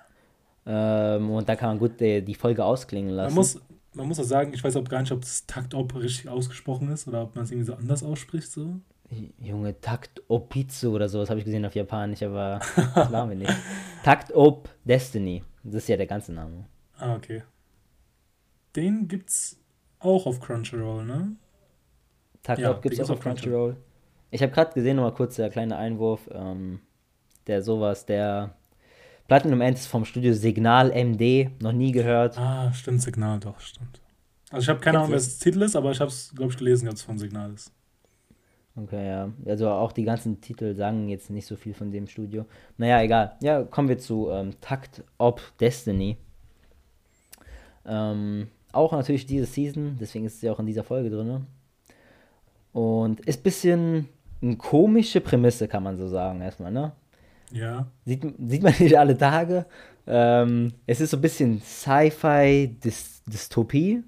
Ähm, und da kann man gut die, die Folge ausklingen lassen. Man muss, man muss auch sagen, ich weiß auch gar nicht, ob das Taktop richtig ausgesprochen ist oder ob man es irgendwie so anders ausspricht. So. Junge, Takt Opitsu oder sowas habe ich gesehen auf Japanisch, aber das waren wir nicht. Takt Op Destiny. Das ist ja der ganze Name. Ah, okay. Den gibt's auch auf Crunchyroll, ne? Takt ja, Op gibt's auch auf Crunchyroll. Crunchyroll. Ich habe gerade gesehen, nochmal kurz der kleine Einwurf, ähm, der sowas, der Platinum End ist vom Studio Signal MD, noch nie gehört. Ah, stimmt, Signal, doch, stimmt. Also ich habe keine Ahnung, wer das Titel ist, aber ich habe es, glaube ich, gelesen, dass es von Signal ist. Okay, ja. Also auch die ganzen Titel sagen jetzt nicht so viel von dem Studio. Naja, egal. Ja, kommen wir zu ähm, Takt Op Destiny. Ähm, auch natürlich diese Season, deswegen ist sie auch in dieser Folge drin. Und ist ein bisschen eine komische Prämisse, kann man so sagen, erstmal, ne? Ja. Sieht, sieht man nicht alle Tage. Ähm, es ist so ein bisschen Sci-Fi-Dystopie.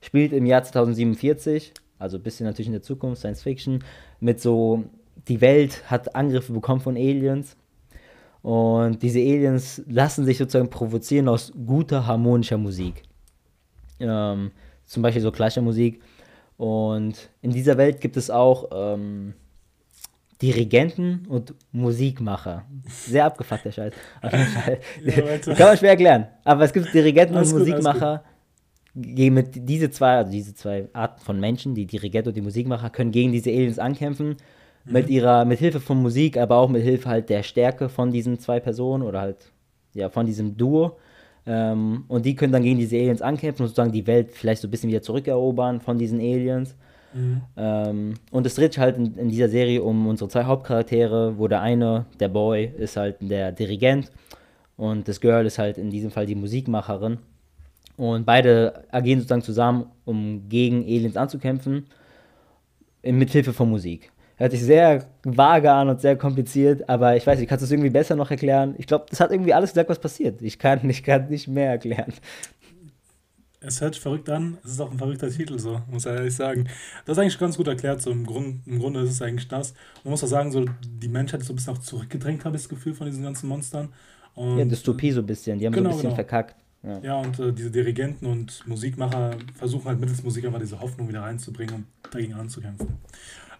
Spielt im Jahr 2047 also ein bisschen natürlich in der Zukunft, Science Fiction, mit so, die Welt hat Angriffe bekommen von Aliens und diese Aliens lassen sich sozusagen provozieren aus guter, harmonischer Musik. Ähm, zum Beispiel so Musik. Und in dieser Welt gibt es auch ähm, Dirigenten und Musikmacher. Sehr abgefuckter Scheiß. Auf jeden Fall. ja, Kann man schwer erklären. Aber es gibt Dirigenten alles und gut, Musikmacher, gegen mit diese zwei, also diese zwei Arten von Menschen, die Dirigent und die Musikmacher, können gegen diese Aliens ankämpfen. Mhm. Mit ihrer, mit Hilfe von Musik, aber auch mit Hilfe halt der Stärke von diesen zwei Personen oder halt, ja, von diesem Duo. Ähm, und die können dann gegen diese Aliens ankämpfen und sozusagen die Welt vielleicht so ein bisschen wieder zurückerobern von diesen Aliens. Mhm. Ähm, und es dreht sich halt in, in, dieser Serie um unsere zwei Hauptcharaktere, wo der eine, der Boy, ist halt der Dirigent und das Girl ist halt in diesem Fall die Musikmacherin. Und beide agieren sozusagen zusammen, um gegen Aliens anzukämpfen, mit Hilfe von Musik. Hört sich sehr vage an und sehr kompliziert, aber ich weiß nicht, kannst du es irgendwie besser noch erklären? Ich glaube, das hat irgendwie alles gesagt, was passiert. Ich kann, ich kann nicht mehr erklären. Es hört sich verrückt an, es ist auch ein verrückter Titel, so, muss ich ehrlich sagen. Das ist eigentlich ganz gut erklärt, so im, Grund, im Grunde ist es eigentlich das. Man muss auch sagen, so die Menschheit ist so ein bisschen auch zurückgedrängt, habe ich das Gefühl, von diesen ganzen Monstern. Und, ja, Dystopie so ein bisschen, die haben genau, so ein bisschen genau. verkackt. Ja, ja und äh, diese Dirigenten und Musikmacher versuchen halt mittels Musik einfach diese Hoffnung wieder reinzubringen und dagegen anzukämpfen.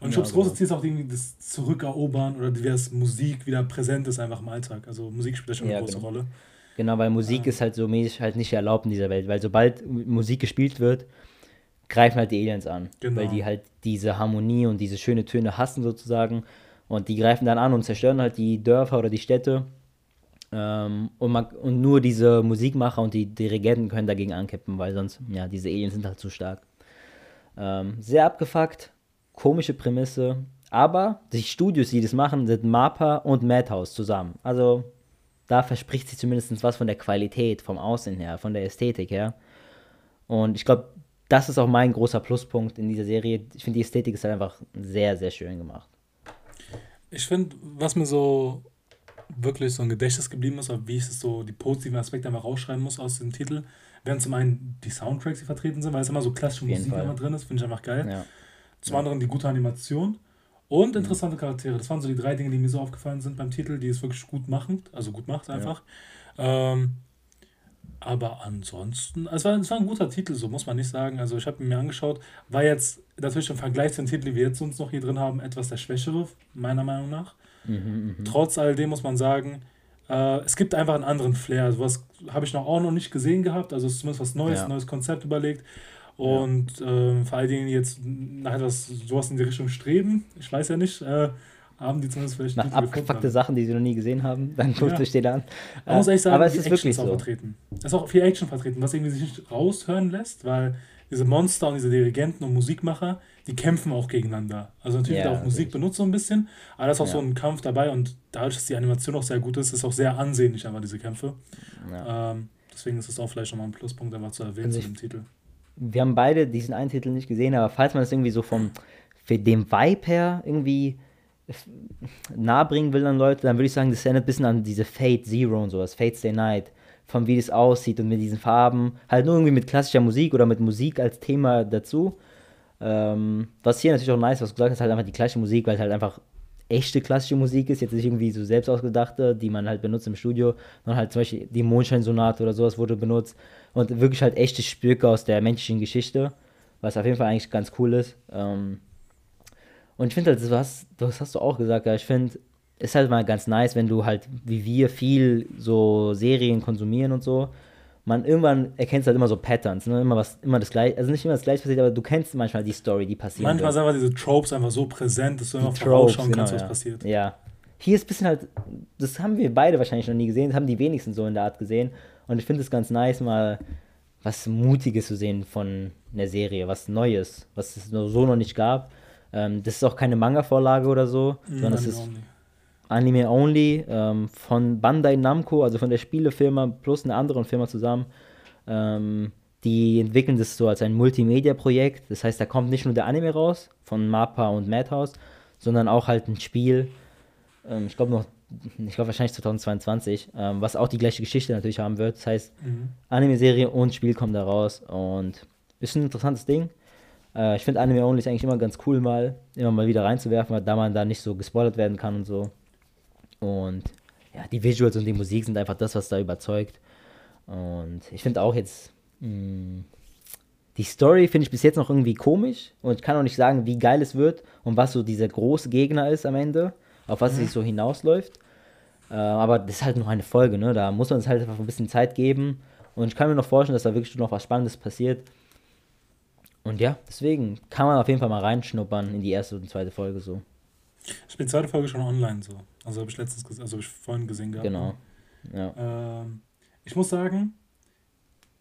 Und ich glaube, das große Ziel ist auch irgendwie das Zurückerobern oder dass Musik wieder präsent ist einfach im Alltag. Also Musik spielt schon eine ja, große genau. Rolle. Genau, weil Musik äh, ist halt so mäßig halt nicht erlaubt in dieser Welt, weil sobald Musik gespielt wird, greifen halt die Aliens an. Genau. Weil die halt diese Harmonie und diese schöne Töne hassen sozusagen. Und die greifen dann an und zerstören halt die Dörfer oder die Städte ähm, und, man, und nur diese Musikmacher und die Dirigenten können dagegen ankämpfen, weil sonst, ja, diese Aliens sind halt zu stark. Ähm, sehr abgefuckt, komische Prämisse, aber die Studios, die das machen, sind MAPA und Madhouse zusammen. Also da verspricht sich zumindest was von der Qualität, vom Aussehen her, von der Ästhetik her. Und ich glaube, das ist auch mein großer Pluspunkt in dieser Serie. Ich finde, die Ästhetik ist halt einfach sehr, sehr schön gemacht. Ich finde, was mir so wirklich so ein Gedächtnis geblieben ist, oder wie ich es so die positiven Aspekte einfach rausschreiben muss aus dem Titel, während zum einen die Soundtracks, die vertreten sind, weil es immer so klassische Musik immer drin ist, finde ich einfach geil. Ja. Zum ja. anderen die gute Animation und interessante Charaktere. Das waren so die drei Dinge, die mir so aufgefallen sind beim Titel, die es wirklich gut machen, also gut macht einfach. Ja. Ähm, aber ansonsten, also es war, es war ein guter Titel, so muss man nicht sagen. Also ich habe mir angeschaut, war jetzt natürlich im Vergleich zu den Titeln, die wir jetzt uns noch hier drin haben, etwas der schwächere, meiner Meinung nach. Mhm, mh. Trotz alledem muss man sagen, äh, es gibt einfach einen anderen Flair. Sowas habe ich noch auch noch nicht gesehen gehabt. Also es ist zumindest was Neues, ja. neues Konzept überlegt. Und äh, vor allen Dingen jetzt nach etwas sowas in die Richtung streben, ich weiß ja nicht, äh, haben die zumindest vielleicht Nach abgefuckte Sachen, die sie noch nie gesehen haben, dann guckt ja. euch den an. Man muss ehrlich sagen, aber es ist wirklich so. vertreten. Es ist auch viel Action vertreten, was irgendwie sich nicht raushören lässt, weil diese Monster und diese Dirigenten und Musikmacher, die kämpfen auch gegeneinander. Also natürlich ja, wird auch Musik benutzt so ein bisschen, aber da ist auch ja. so ein Kampf dabei und dadurch, dass die Animation auch sehr gut ist, ist auch sehr ansehnlich einfach diese Kämpfe. Ja. Ähm, deswegen ist es auch vielleicht nochmal ein Pluspunkt, einfach zu erwähnen also zu dem Titel. Wir haben beide diesen einen Titel nicht gesehen, aber falls man das irgendwie so vom dem Vibe her irgendwie nahebringen will an Leute, dann würde ich sagen, das erinnert ein bisschen an diese Fate Zero und sowas, Fate Stay Night von wie das aussieht und mit diesen Farben. Halt nur irgendwie mit klassischer Musik oder mit Musik als Thema dazu. Ähm, was hier natürlich auch nice, was du gesagt hast, halt einfach die gleiche Musik, weil es halt einfach echte klassische Musik ist, jetzt nicht irgendwie so selbst ausgedachte, die man halt benutzt im Studio, sondern halt zum Beispiel die Mondscheinsonate oder sowas wurde benutzt und wirklich halt echte Stücke aus der menschlichen Geschichte, was auf jeden Fall eigentlich ganz cool ist. Ähm, und ich finde halt, das, was, das hast du auch gesagt, ja, ich finde, es ist halt mal ganz nice, wenn du halt, wie wir, viel so Serien konsumieren und so, man irgendwann erkennst halt immer so Patterns, ne? immer was, immer das gleiche, also nicht immer das gleiche passiert, aber du kennst manchmal die Story, die passiert. Manchmal sind einfach diese Tropes einfach so präsent, dass du immer vorausschauen genau, kannst, was ja. passiert. Ja. Hier ist ein bisschen halt, das haben wir beide wahrscheinlich noch nie gesehen, das haben die wenigsten so in der Art gesehen. Und ich finde es ganz nice, mal was Mutiges zu sehen von einer Serie, was Neues, was es so noch nicht gab. Ähm, das ist auch keine Manga-Vorlage oder so, mm, sondern es ist Anime Only ähm, von Bandai Namco, also von der Spielefirma plus einer anderen Firma zusammen. Ähm, die entwickeln das so als ein Multimedia-Projekt. Das heißt, da kommt nicht nur der Anime raus von Mappa und Madhouse, sondern auch halt ein Spiel. Ähm, ich glaube noch, ich glaube wahrscheinlich 2022, ähm, was auch die gleiche Geschichte natürlich haben wird. Das heißt, mhm. Anime-Serie und Spiel kommen da raus und ist ein interessantes Ding. Äh, ich finde Anime Only ist eigentlich immer ganz cool, mal immer mal wieder reinzuwerfen, weil da man da nicht so gespoilert werden kann und so. Und ja, die Visuals und die Musik sind einfach das, was da überzeugt. Und ich finde auch jetzt, mh, mm, die Story finde ich bis jetzt noch irgendwie komisch und ich kann auch nicht sagen, wie geil es wird und was so dieser große Gegner ist am Ende, auf was mhm. es so hinausläuft. Äh, aber das ist halt noch eine Folge, ne? Da muss man uns halt einfach ein bisschen Zeit geben. Und ich kann mir noch vorstellen, dass da wirklich noch was Spannendes passiert. Und ja, deswegen kann man auf jeden Fall mal reinschnuppern in die erste und zweite Folge so. Ich bin die zweite Folge schon online so. Also habe ich letztens, also habe ich vorhin gesehen gehabt. Genau. Ja. Ähm, ich muss sagen,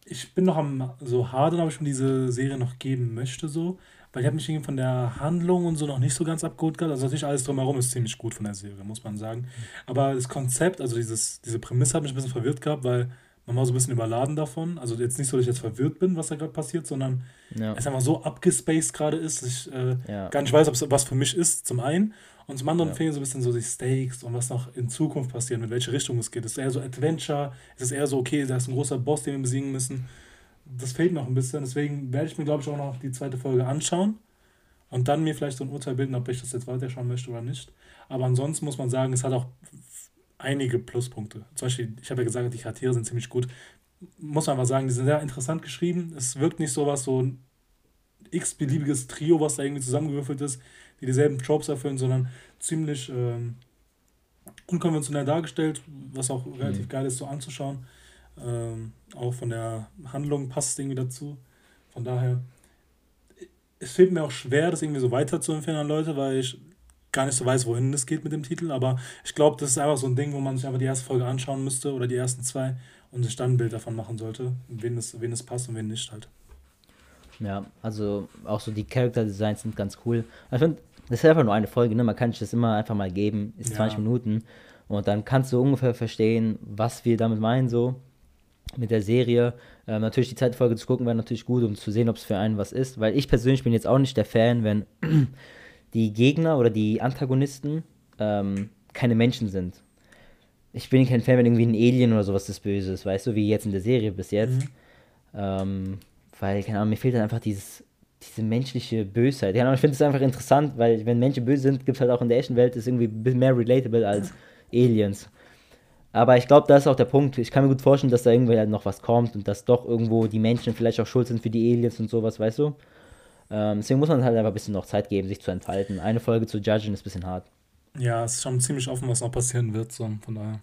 ich bin noch am so hadern, ob ich mir diese Serie noch geben möchte, so. Weil ich habe mich irgendwie von der Handlung und so noch nicht so ganz abgeholt gehabt. Also natürlich alles drumherum ist ziemlich gut von der Serie, muss man sagen. Aber das Konzept, also dieses, diese Prämisse hat mich ein bisschen verwirrt gehabt, weil man war so ein bisschen überladen davon. Also jetzt nicht so, dass ich jetzt verwirrt bin, was da gerade passiert, sondern ja. es einfach so abgespaced gerade ist, dass ich äh, ja. gar nicht weiß, ob es was für mich ist, zum einen. Und zum anderen ja. fehlen so ein bisschen so die Stakes und was noch in Zukunft passiert, in welche Richtung es geht. Ist es eher so Adventure? Ist es eher so, okay, da ist ein großer Boss, den wir besiegen müssen? Das fehlt noch ein bisschen. Deswegen werde ich mir, glaube ich, auch noch die zweite Folge anschauen und dann mir vielleicht so ein Urteil bilden, ob ich das jetzt weiterschauen möchte oder nicht. Aber ansonsten muss man sagen, es hat auch einige Pluspunkte. Zum Beispiel, ich habe ja gesagt, die Charaktere sind ziemlich gut. Muss man mal sagen, die sind sehr interessant geschrieben. Es wirkt nicht so was, so ein x-beliebiges Trio, was da irgendwie zusammengewürfelt ist, die dieselben Tropes erfüllen, sondern ziemlich ähm, unkonventionell dargestellt, was auch relativ mhm. geil ist so anzuschauen. Ähm, auch von der Handlung passt es irgendwie dazu. Von daher, es fehlt mir auch schwer, das irgendwie so weiter zu empfehlen an Leute, weil ich gar nicht so weiß, wohin es geht mit dem Titel, aber ich glaube, das ist einfach so ein Ding, wo man sich einfach die erste Folge anschauen müsste oder die ersten zwei und sich dann ein Bild davon machen sollte, wen es, wen es passt und wen nicht halt. Ja, also auch so die Character Designs sind ganz cool. Ich finde, das ist einfach nur eine Folge, ne? Man kann sich das immer einfach mal geben, ist ja. 20 Minuten und dann kannst du ungefähr verstehen, was wir damit meinen so mit der Serie. Ähm, natürlich die zweite Folge zu gucken wäre natürlich gut, um zu sehen, ob es für einen was ist, weil ich persönlich bin jetzt auch nicht der Fan, wenn die Gegner oder die Antagonisten ähm, keine Menschen sind. Ich bin kein Fan, wenn irgendwie ein Alien oder sowas das Böse ist, weißt du, wie jetzt in der Serie bis jetzt. Mhm. Ähm, weil, keine Ahnung, mir fehlt dann einfach dieses, diese menschliche Bösheit. Keine Ahnung, ich finde es einfach interessant, weil wenn Menschen böse sind, gibt es halt auch in der echten Welt, ist irgendwie ein bisschen mehr relatable als Aliens. Aber ich glaube, das ist auch der Punkt. Ich kann mir gut vorstellen, dass da irgendwie halt noch was kommt und dass doch irgendwo die Menschen vielleicht auch schuld sind für die Aliens und sowas, weißt du? Ähm, deswegen muss man halt einfach ein bisschen noch Zeit geben, sich zu entfalten. Eine Folge zu judgen ist ein bisschen hart. Ja, es ist schon ziemlich offen, was noch passieren wird, so von daher.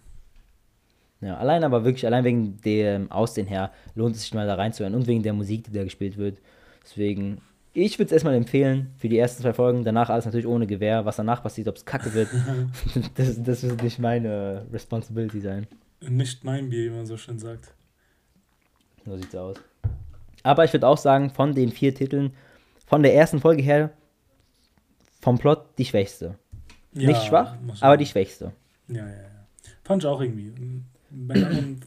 Ja, allein aber wirklich, allein wegen dem Aussehen her, lohnt es sich mal da reinzuhören und wegen der Musik, die da gespielt wird. Deswegen, ich würde es erstmal empfehlen für die ersten zwei Folgen, danach alles natürlich ohne Gewehr. Was danach passiert, ob es kacke wird, das, das wird nicht meine Responsibility sein. Nicht mein Bier, wie man so schön sagt. So sieht's aus. Aber ich würde auch sagen, von den vier Titeln von der ersten Folge her vom Plot die schwächste. Ja, Nicht schwach, aber die schwächste. Ja, ja, ja. Fand ich auch irgendwie. Bei den anderen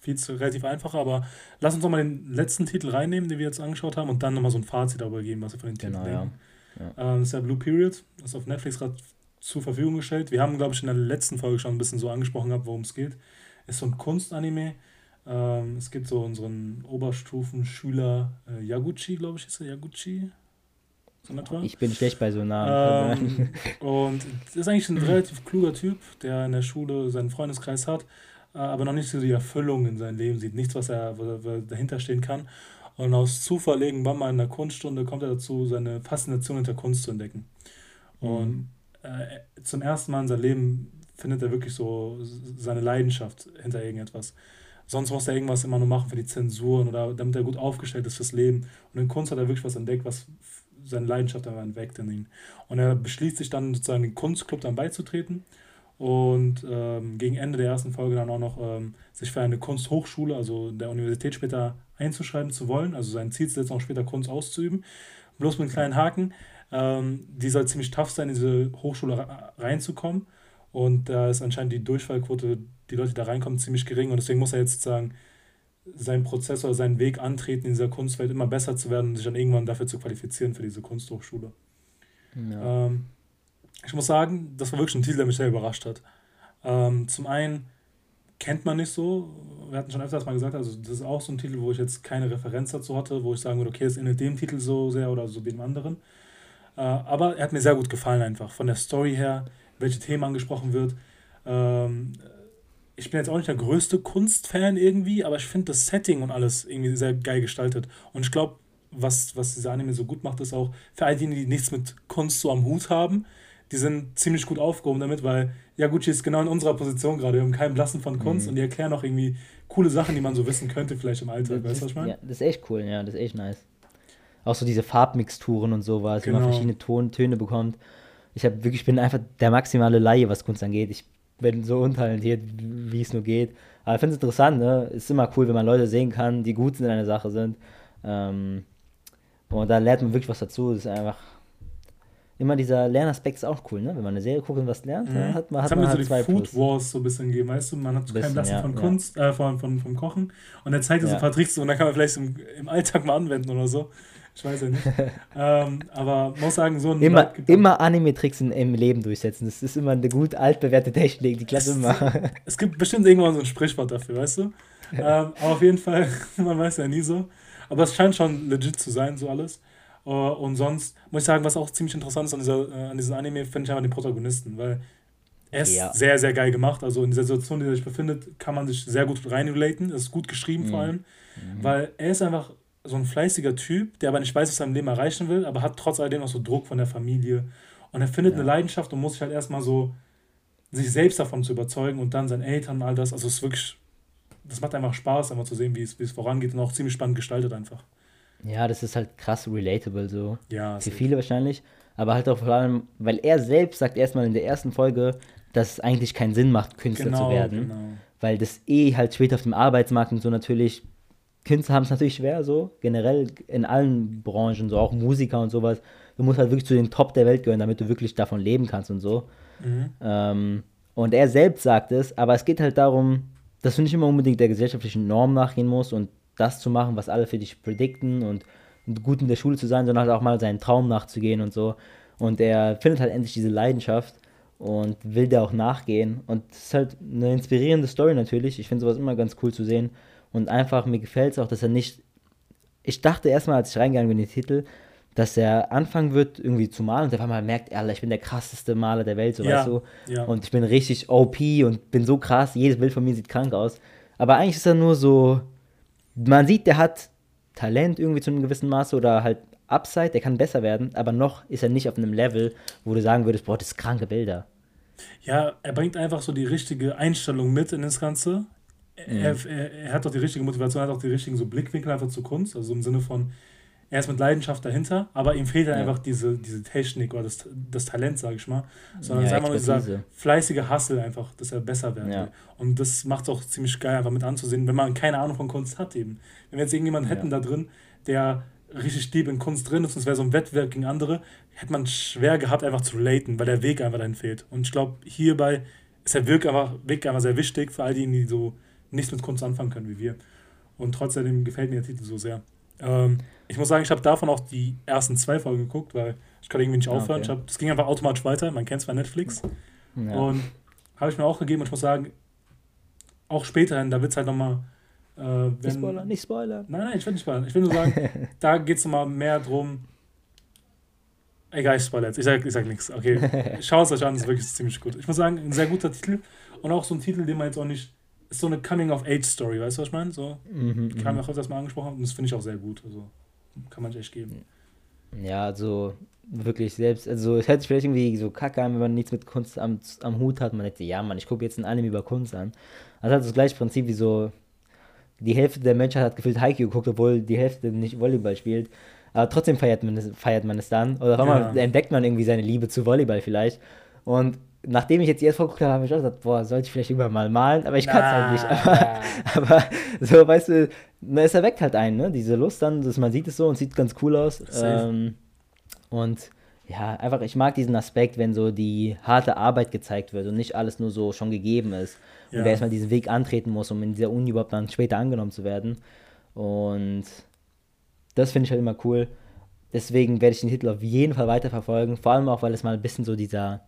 viel zu relativ einfach, aber lass uns doch mal den letzten Titel reinnehmen, den wir jetzt angeschaut haben, und dann nochmal so ein Fazit darüber geben, was wir von den Titeln genau, denken. Ja. Ja. Ähm, das ist ja Blue Period, das ist auf Netflix gerade zur Verfügung gestellt. Wir haben, glaube ich, in der letzten Folge schon ein bisschen so angesprochen gehabt, worum es geht. Ist so ein Kunstanime. Ähm, es gibt so unseren Oberstufenschüler äh, Yaguchi, glaube ich, ist er Yaguchi. So ich bin schlecht bei so Namen. Ähm, und ist eigentlich ein relativ kluger Typ, der in der Schule seinen Freundeskreis hat, äh, aber noch nicht so die Erfüllung in seinem Leben sieht. Nichts, was er, was er dahinter stehen kann. Und aus Zufall irgendwann mal in der Kunststunde kommt er dazu, seine Faszination hinter Kunst zu entdecken. Und mhm. äh, zum ersten Mal in seinem Leben findet er wirklich so seine Leidenschaft hinter irgendetwas. Sonst muss er irgendwas immer nur machen für die Zensuren oder damit er gut aufgestellt ist fürs Leben. Und in Kunst hat er wirklich was entdeckt, was seine Leidenschaft dann weckt in ihm. Und er beschließt sich dann sozusagen den Kunstclub dann beizutreten und ähm, gegen Ende der ersten Folge dann auch noch ähm, sich für eine Kunsthochschule, also der Universität später einzuschreiben zu wollen. Also sein Ziel ist jetzt auch später Kunst auszuüben. Bloß mit einem kleinen Haken. Ähm, die soll ziemlich tough sein, in diese Hochschule reinzukommen. Und da ist anscheinend die Durchfallquote, die Leute, die da reinkommen, ziemlich gering. Und deswegen muss er jetzt sozusagen seinen Prozess oder seinen Weg antreten, in dieser Kunstwelt immer besser zu werden und sich dann irgendwann dafür zu qualifizieren für diese Kunsthochschule. Ja. Ähm, ich muss sagen, das war wirklich ein Titel, der mich sehr überrascht hat. Ähm, zum einen kennt man nicht so, wir hatten schon öfters mal gesagt, also das ist auch so ein Titel, wo ich jetzt keine Referenz dazu hatte, wo ich sagen würde, okay, ist in dem Titel so sehr oder so dem anderen. Äh, aber er hat mir sehr gut gefallen einfach, von der Story her, welche Themen angesprochen wird. Ähm, ich bin jetzt auch nicht der größte Kunstfan irgendwie, aber ich finde das Setting und alles irgendwie sehr geil gestaltet. Und ich glaube, was, was dieser Anime so gut macht, ist auch für all diejenigen, die nichts mit Kunst so am Hut haben, die sind ziemlich gut aufgehoben damit, weil Yaguchi ist genau in unserer Position gerade. Wir haben keinen Blassen von Kunst mhm. und die erklären auch irgendwie coole Sachen, die man so wissen könnte, vielleicht im Alltag. Das, weißt du, was ich meine? Ja, das ist echt cool, ja, das ist echt nice. Auch so diese Farbmixturen und sowas, genau. wie man verschiedene Ton, Töne bekommt. Ich habe wirklich, ich bin einfach der maximale Laie, was Kunst angeht. Ich bin so untalentiert, wie es nur geht. Aber ich finde es interessant, ne? Ist immer cool, wenn man Leute sehen kann, die gut in einer Sache sind. Ähm, und da lernt man wirklich was dazu. Das ist einfach. Immer dieser Lernaspekt ist auch cool, ne? Wenn man eine Serie guckt und was lernt, mhm. dann hat man, hat man halt so die Food Wars so ein bisschen gegeben, weißt du? Man hat so kein Lassen ja, von Kunst, ja. äh, von, von, vom Kochen und er zeigt dir ja. so ein paar Tricks und dann kann man vielleicht im, im Alltag mal anwenden oder so. Ich weiß ja nicht. ähm, aber muss sagen, so ein. Immer, immer Anime-Tricks im Leben durchsetzen. Das ist immer eine gut altbewährte Technik, die klappt immer. Es gibt bestimmt irgendwann so ein Sprichwort dafür, weißt du? ähm, aber auf jeden Fall, man weiß ja nie so. Aber es scheint schon legit zu sein, so alles. Uh, und sonst muss ich sagen, was auch ziemlich interessant ist an, dieser, äh, an diesem Anime, finde ich einfach den Protagonisten, weil er ist ja. sehr, sehr geil gemacht. Also in dieser Situation, in der er sich befindet, kann man sich sehr gut reinrelaten. Es ist gut geschrieben mhm. vor allem, mhm. weil er ist einfach so ein fleißiger Typ, der aber nicht weiß, was er im Leben erreichen will, aber hat trotz alledem noch so Druck von der Familie. Und er findet ja. eine Leidenschaft und muss sich halt erstmal so sich selbst davon zu überzeugen und dann seinen Eltern und all das. Also es ist wirklich, das macht einfach Spaß, einfach zu sehen, wie es, wie es vorangeht und auch ziemlich spannend gestaltet einfach. Ja, das ist halt krass relatable so. Ja. Für viele wahrscheinlich. Aber halt auch vor allem, weil er selbst sagt erstmal in der ersten Folge, dass es eigentlich keinen Sinn macht, Künstler genau, zu werden. Genau. Weil das eh halt später auf dem Arbeitsmarkt und so natürlich Künstler haben es natürlich schwer, so generell in allen Branchen, so auch Musiker und sowas. Du musst halt wirklich zu den Top der Welt gehören, damit du wirklich davon leben kannst und so. Mhm. Ähm, und er selbst sagt es, aber es geht halt darum, dass du nicht immer unbedingt der gesellschaftlichen Norm nachgehen musst und das zu machen, was alle für dich predikten und, und gut in der Schule zu sein, sondern halt auch mal seinen Traum nachzugehen und so. Und er findet halt endlich diese Leidenschaft und will der auch nachgehen. Und es ist halt eine inspirierende Story natürlich. Ich finde sowas immer ganz cool zu sehen. Und einfach, mir gefällt es auch, dass er nicht. Ich dachte erstmal, als ich reingegangen bin in den Titel, dass er anfangen wird, irgendwie zu malen und auf einmal merkt, Alter, ich bin der krasseste Maler der Welt, so ja, weißt du. Ja. Und ich bin richtig OP und bin so krass, jedes Bild von mir sieht krank aus. Aber eigentlich ist er nur so, man sieht, der hat Talent irgendwie zu einem gewissen Maße oder halt Upside, der kann besser werden, aber noch ist er nicht auf einem Level, wo du sagen würdest, boah, das sind kranke Bilder. Ja, er bringt einfach so die richtige Einstellung mit in das Ganze er, er, er, hat doch die richtige Motivation, er hat auch die richtigen so Blickwinkel einfach zur Kunst, also im Sinne von, er ist mit Leidenschaft dahinter, aber ihm fehlt ja. einfach diese, diese Technik oder das, das Talent, sage ich mal, sondern ja, es ist einfach nur dieser fleißige Hustle einfach, dass er besser werden ja. will. Und das macht es auch ziemlich geil, einfach mit anzusehen, wenn man keine Ahnung von Kunst hat eben. Wenn wir jetzt irgendjemanden hätten da drin, der richtig deep in Kunst drin ist und es wäre so ein Wettbewerb gegen andere, hätte man schwer gehabt, einfach zu relaten, weil der Weg einfach dahin fehlt. Und ich glaube, hierbei ist der Weg einfach, Weg einfach sehr wichtig für all diejenigen, die so nichts mit Kunst anfangen können wie wir. Und trotzdem gefällt mir der Titel so sehr. Ähm, ich muss sagen, ich habe davon auch die ersten zwei Folgen geguckt, weil ich kann irgendwie nicht ah, aufhören. Okay. das ging einfach automatisch weiter. Man kennt zwar Netflix. Ja. Und habe ich mir auch gegeben und ich muss sagen, auch späterhin, da wird es halt nochmal. Äh, nicht spoilern, nicht spoilern. Nein, nein, ich will nicht spoilern. Ich will nur sagen, da geht es nochmal mehr drum, Egal, ich spoilere jetzt. Ich sag, ich sag nichts. Okay. Schaut es euch an, das ist wirklich ziemlich gut. Ich muss sagen, ein sehr guter Titel. Und auch so ein Titel, den man jetzt auch nicht. Ist so eine Coming-of-Age-Story, weißt du, was ich meine? So, mhm, die haben wir auch erstmal angesprochen und das finde ich auch sehr gut. Also kann man echt geben. Ja, also wirklich selbst, also es hört sich vielleicht irgendwie so kacke an, wenn man nichts mit Kunst am, am Hut hat. Man denkt, ja, Mann, ich gucke jetzt ein Anime über Kunst an. Also hat das gleiche Prinzip wie so, die Hälfte der Menschheit hat gefühlt Haikyuu geguckt, obwohl die Hälfte nicht Volleyball spielt. Aber trotzdem feiert man es, feiert man es dann. Oder auf ja. entdeckt man irgendwie seine Liebe zu Volleyball vielleicht. Und nachdem ich jetzt die erst vorgeguckt habe, habe ich auch gesagt, boah, sollte ich vielleicht irgendwann mal malen, aber ich kann es halt nicht. Aber, aber, so, weißt du, es erweckt halt einen, ne? Diese Lust dann, dass man sieht es so und sieht ganz cool aus. Ähm, und ja, einfach, ich mag diesen Aspekt, wenn so die harte Arbeit gezeigt wird und nicht alles nur so schon gegeben ist. Ja. Und wer erstmal diesen Weg antreten muss, um in dieser Uni überhaupt dann später angenommen zu werden. Und das finde ich halt immer cool. Deswegen werde ich den Titel auf jeden Fall weiterverfolgen. Vor allem auch, weil es mal ein bisschen so dieser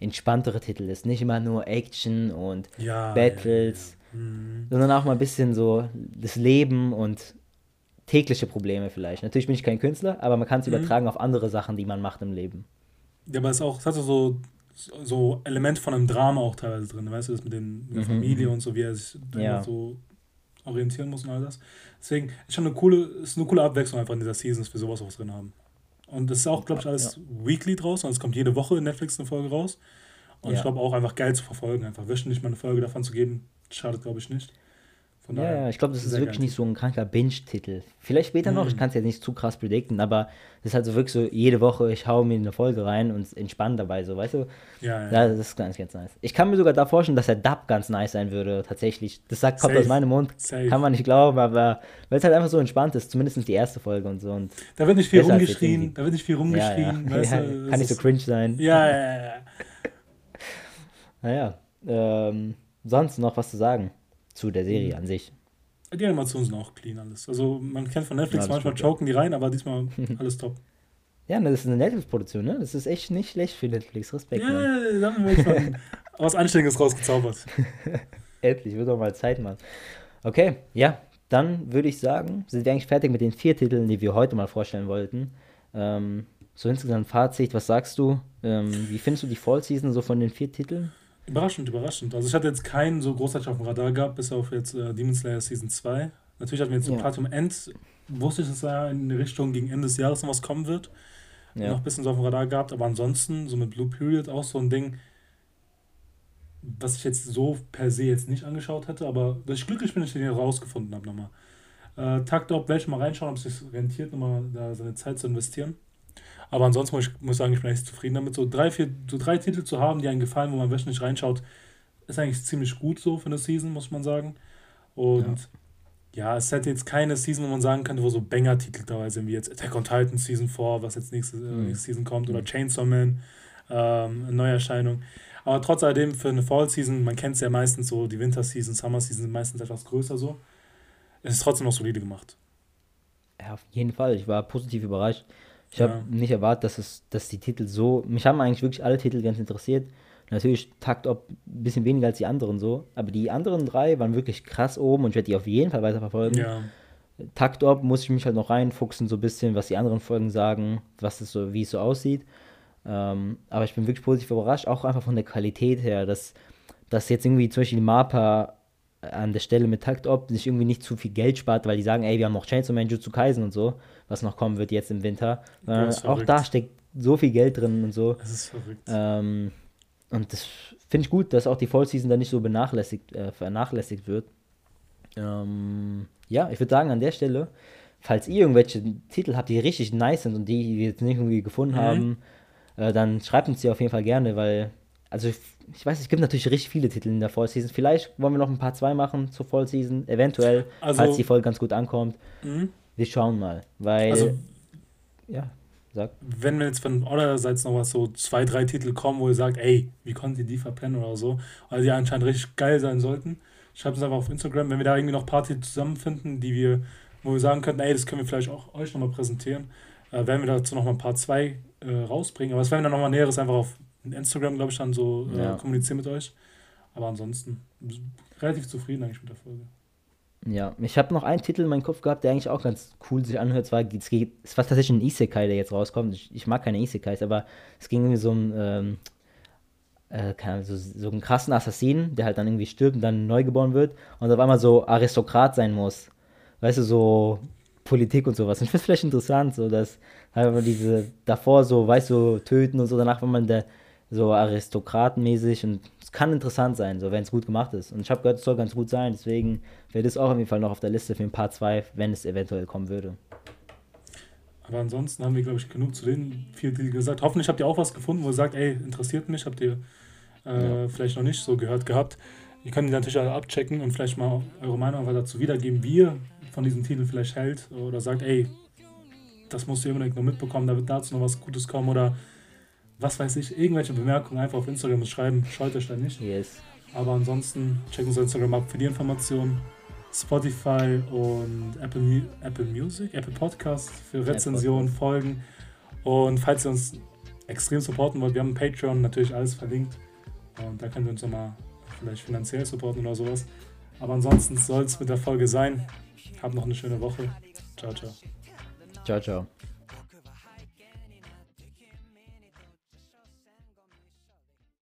entspanntere Titel ist. Nicht immer nur Action und ja, Battles, ja, ja. Mhm. sondern auch mal ein bisschen so das Leben und tägliche Probleme vielleicht. Natürlich bin ich kein Künstler, aber man kann es mhm. übertragen auf andere Sachen, die man macht im Leben. Ja, aber es, auch, es hat so, so Elemente von einem Drama auch teilweise drin. Weißt du, das mit, den, mit der mhm. Familie und so, wie er sich ja. so orientieren muss und all das. Deswegen ist schon eine coole, ist eine coole Abwechslung einfach in dieser Season, dass wir sowas auch drin haben. Und das ist auch, glaube ich, alles ja. weekly draußen. Also es kommt jede Woche in Netflix eine Folge raus. Und ja. ich glaube auch einfach geil zu verfolgen, einfach wöchentlich mal eine Folge davon zu geben, schadet, glaube ich, nicht. Von ja, ja, ich glaube, das ist wirklich nicht so ein kranker Binge-Titel. Vielleicht später mhm. noch, ich kann es jetzt nicht zu krass predikten, aber das ist halt so wirklich so, jede Woche, ich hau mir eine Folge rein und entspanne dabei, so, weißt du? Ja, ja. ja das ist ganz, ganz nice. Ich kann mir sogar da vorstellen, dass der Dub ganz nice sein würde, tatsächlich. Das sagt, kommt Safe. aus meinem Mund, Safe. kann man nicht glauben, aber weil es halt einfach so entspannt ist, zumindest die erste Folge und so. Und da wird nicht viel rumgeschrien, da wird nicht viel rumgeschrien, ja, ja. ja kann nicht so cringe sein. Ja, ja, ja. naja, ähm, sonst noch was zu sagen zu der Serie mhm. an sich. Die Animationen sind auch clean alles. Also man kennt von Netflix, ja, manchmal gut, choken die rein, aber diesmal alles top. Ja, das ist eine Netflix-Produktion, ne? Das ist echt nicht schlecht für Netflix. Respekt. Ja, Mann. da haben wir echt was Anständiges rausgezaubert. Endlich, wird doch mal Zeit, Mann. Okay, ja, dann würde ich sagen, sind wir eigentlich fertig mit den vier Titeln, die wir heute mal vorstellen wollten. Ähm, so insgesamt Fazit, was sagst du? Ähm, wie findest du die Fall Season so von den vier Titeln? Überraschend, überraschend. Also ich hatte jetzt keinen so großartig auf dem Radar gehabt, bis auf jetzt äh, Demon Slayer Season 2. Natürlich hatten wir jetzt ja. Platinum End, wusste ich, dass da in die Richtung gegen Ende des Jahres noch was kommen wird. Ja. Noch ein bisschen so auf dem Radar gehabt, aber ansonsten, so mit Blue Period auch so ein Ding, was ich jetzt so per se jetzt nicht angeschaut hätte, aber dass ich glücklich bin, dass ich den hier rausgefunden habe nochmal. Äh, Takt Up werde ich mal reinschauen, ob es sich rentiert, nochmal da seine Zeit zu investieren. Aber ansonsten muss ich muss sagen, ich bin echt zufrieden damit. So drei, vier, so drei Titel zu haben, die einem gefallen, wo man wöchentlich reinschaut, ist eigentlich ziemlich gut so für eine Season, muss man sagen. Und ja, ja es hätte jetzt keine Season, wo man sagen könnte, wo so Banger-Titel dabei sind, wie jetzt Attack on Titan Season 4, was jetzt nächste, äh, mhm. nächste Season kommt, oder. Chainsaw Man, ähm, eine Neuerscheinung. Aber trotz alledem für eine Fall-Season, man kennt es ja meistens so, die Winter-Season, Summer-Season sind meistens etwas größer so. Es ist trotzdem noch solide gemacht. Ja, auf jeden Fall. Ich war positiv überrascht. Ich habe nicht erwartet, dass, es, dass die Titel so. Mich haben eigentlich wirklich alle Titel ganz interessiert. Natürlich Takt Op ein bisschen weniger als die anderen so. Aber die anderen drei waren wirklich krass oben und ich werde die auf jeden Fall weiterverfolgen. Ja. Takt Op muss ich mich halt noch reinfuchsen, so ein bisschen, was die anderen Folgen sagen, was es so, wie es so aussieht. Ähm, aber ich bin wirklich positiv überrascht, auch einfach von der Qualität her, dass, dass jetzt irgendwie zum Beispiel Mapa an der Stelle mit Takt Op sich irgendwie nicht zu viel Geld spart, weil die sagen, ey, wir haben noch Chainsaw Man Jutsu Kaisen und so was noch kommen wird jetzt im Winter. Äh, auch da steckt so viel Geld drin und so. Das ist verrückt. Ähm, und das finde ich gut, dass auch die Fall Season da nicht so benachlässigt, äh, vernachlässigt wird. Ähm, ja, ich würde sagen, an der Stelle, falls ihr irgendwelche Titel habt, die richtig nice sind und die wir jetzt nicht irgendwie gefunden mhm. haben, äh, dann schreibt uns die auf jeden Fall gerne, weil, also ich, ich, weiß, es gibt natürlich richtig viele Titel in der Fall Season. Vielleicht wollen wir noch ein paar zwei machen zur Fall Season, eventuell, also, falls die Folge ganz gut ankommt. Mhm. Wir schauen mal, weil. Also, ja, sag. Wenn wir jetzt von eurerseits noch was so zwei, drei Titel kommen, wo ihr sagt, ey, wie konntet ihr die verpennen oder so, weil die anscheinend richtig geil sein sollten, schreibt uns einfach auf Instagram, wenn wir da irgendwie noch ein paar Titel zusammenfinden, die wir, wo wir sagen könnten, ey, das können wir vielleicht auch euch nochmal präsentieren, äh, werden wir dazu nochmal ein paar zwei äh, rausbringen. Aber das werden wir dann nochmal näheres einfach auf Instagram, glaube ich, dann so äh, ja. kommunizieren mit euch. Aber ansonsten relativ zufrieden eigentlich mit der Folge. Ja, ich habe noch einen Titel in meinem Kopf gehabt, der eigentlich auch ganz cool sich anhört. Zwar, es, geht, es war tatsächlich ein Isekai, der jetzt rauskommt. Ich, ich mag keine Isekais, aber es ging irgendwie so um ähm, äh, so, so einen krassen Assassinen, der halt dann irgendwie stirbt und dann neu geboren wird und auf einmal so Aristokrat sein muss. Weißt du, so Politik und sowas. Und ich finde es vielleicht interessant, so dass halt diese davor so, weißt du, töten und so, danach war man der so aristokratenmäßig und es kann interessant sein, so wenn es gut gemacht ist. Und ich habe gehört, es soll ganz gut sein, deswegen wäre das auch auf jeden Fall noch auf der Liste für ein Part 2, wenn es eventuell kommen würde. Aber ansonsten haben wir, glaube ich, genug zu den vier Titel gesagt. Hoffentlich habt ihr auch was gefunden, wo ihr sagt, ey, interessiert mich, habt ihr äh, ja. vielleicht noch nicht so gehört gehabt. Ihr könnt die natürlich alle abchecken und vielleicht mal eure Meinung dazu wiedergeben, wie ihr von diesem Titel vielleicht hält oder sagt, ey, das musst du unbedingt noch mitbekommen, da wird dazu noch was Gutes kommen oder was weiß ich, irgendwelche Bemerkungen einfach auf Instagram schreiben, scheut euch da nicht. Yes. Aber ansonsten checken Sie Instagram ab für die Informationen. Spotify und Apple, Apple Music, Apple Podcast für Rezensionen, Folgen. Und falls ihr uns extrem supporten wollt, wir haben Patreon, natürlich alles verlinkt. Und da könnt ihr uns nochmal vielleicht finanziell supporten oder sowas. Aber ansonsten soll es mit der Folge sein. Habt noch eine schöne Woche. Ciao, ciao. Ciao, ciao.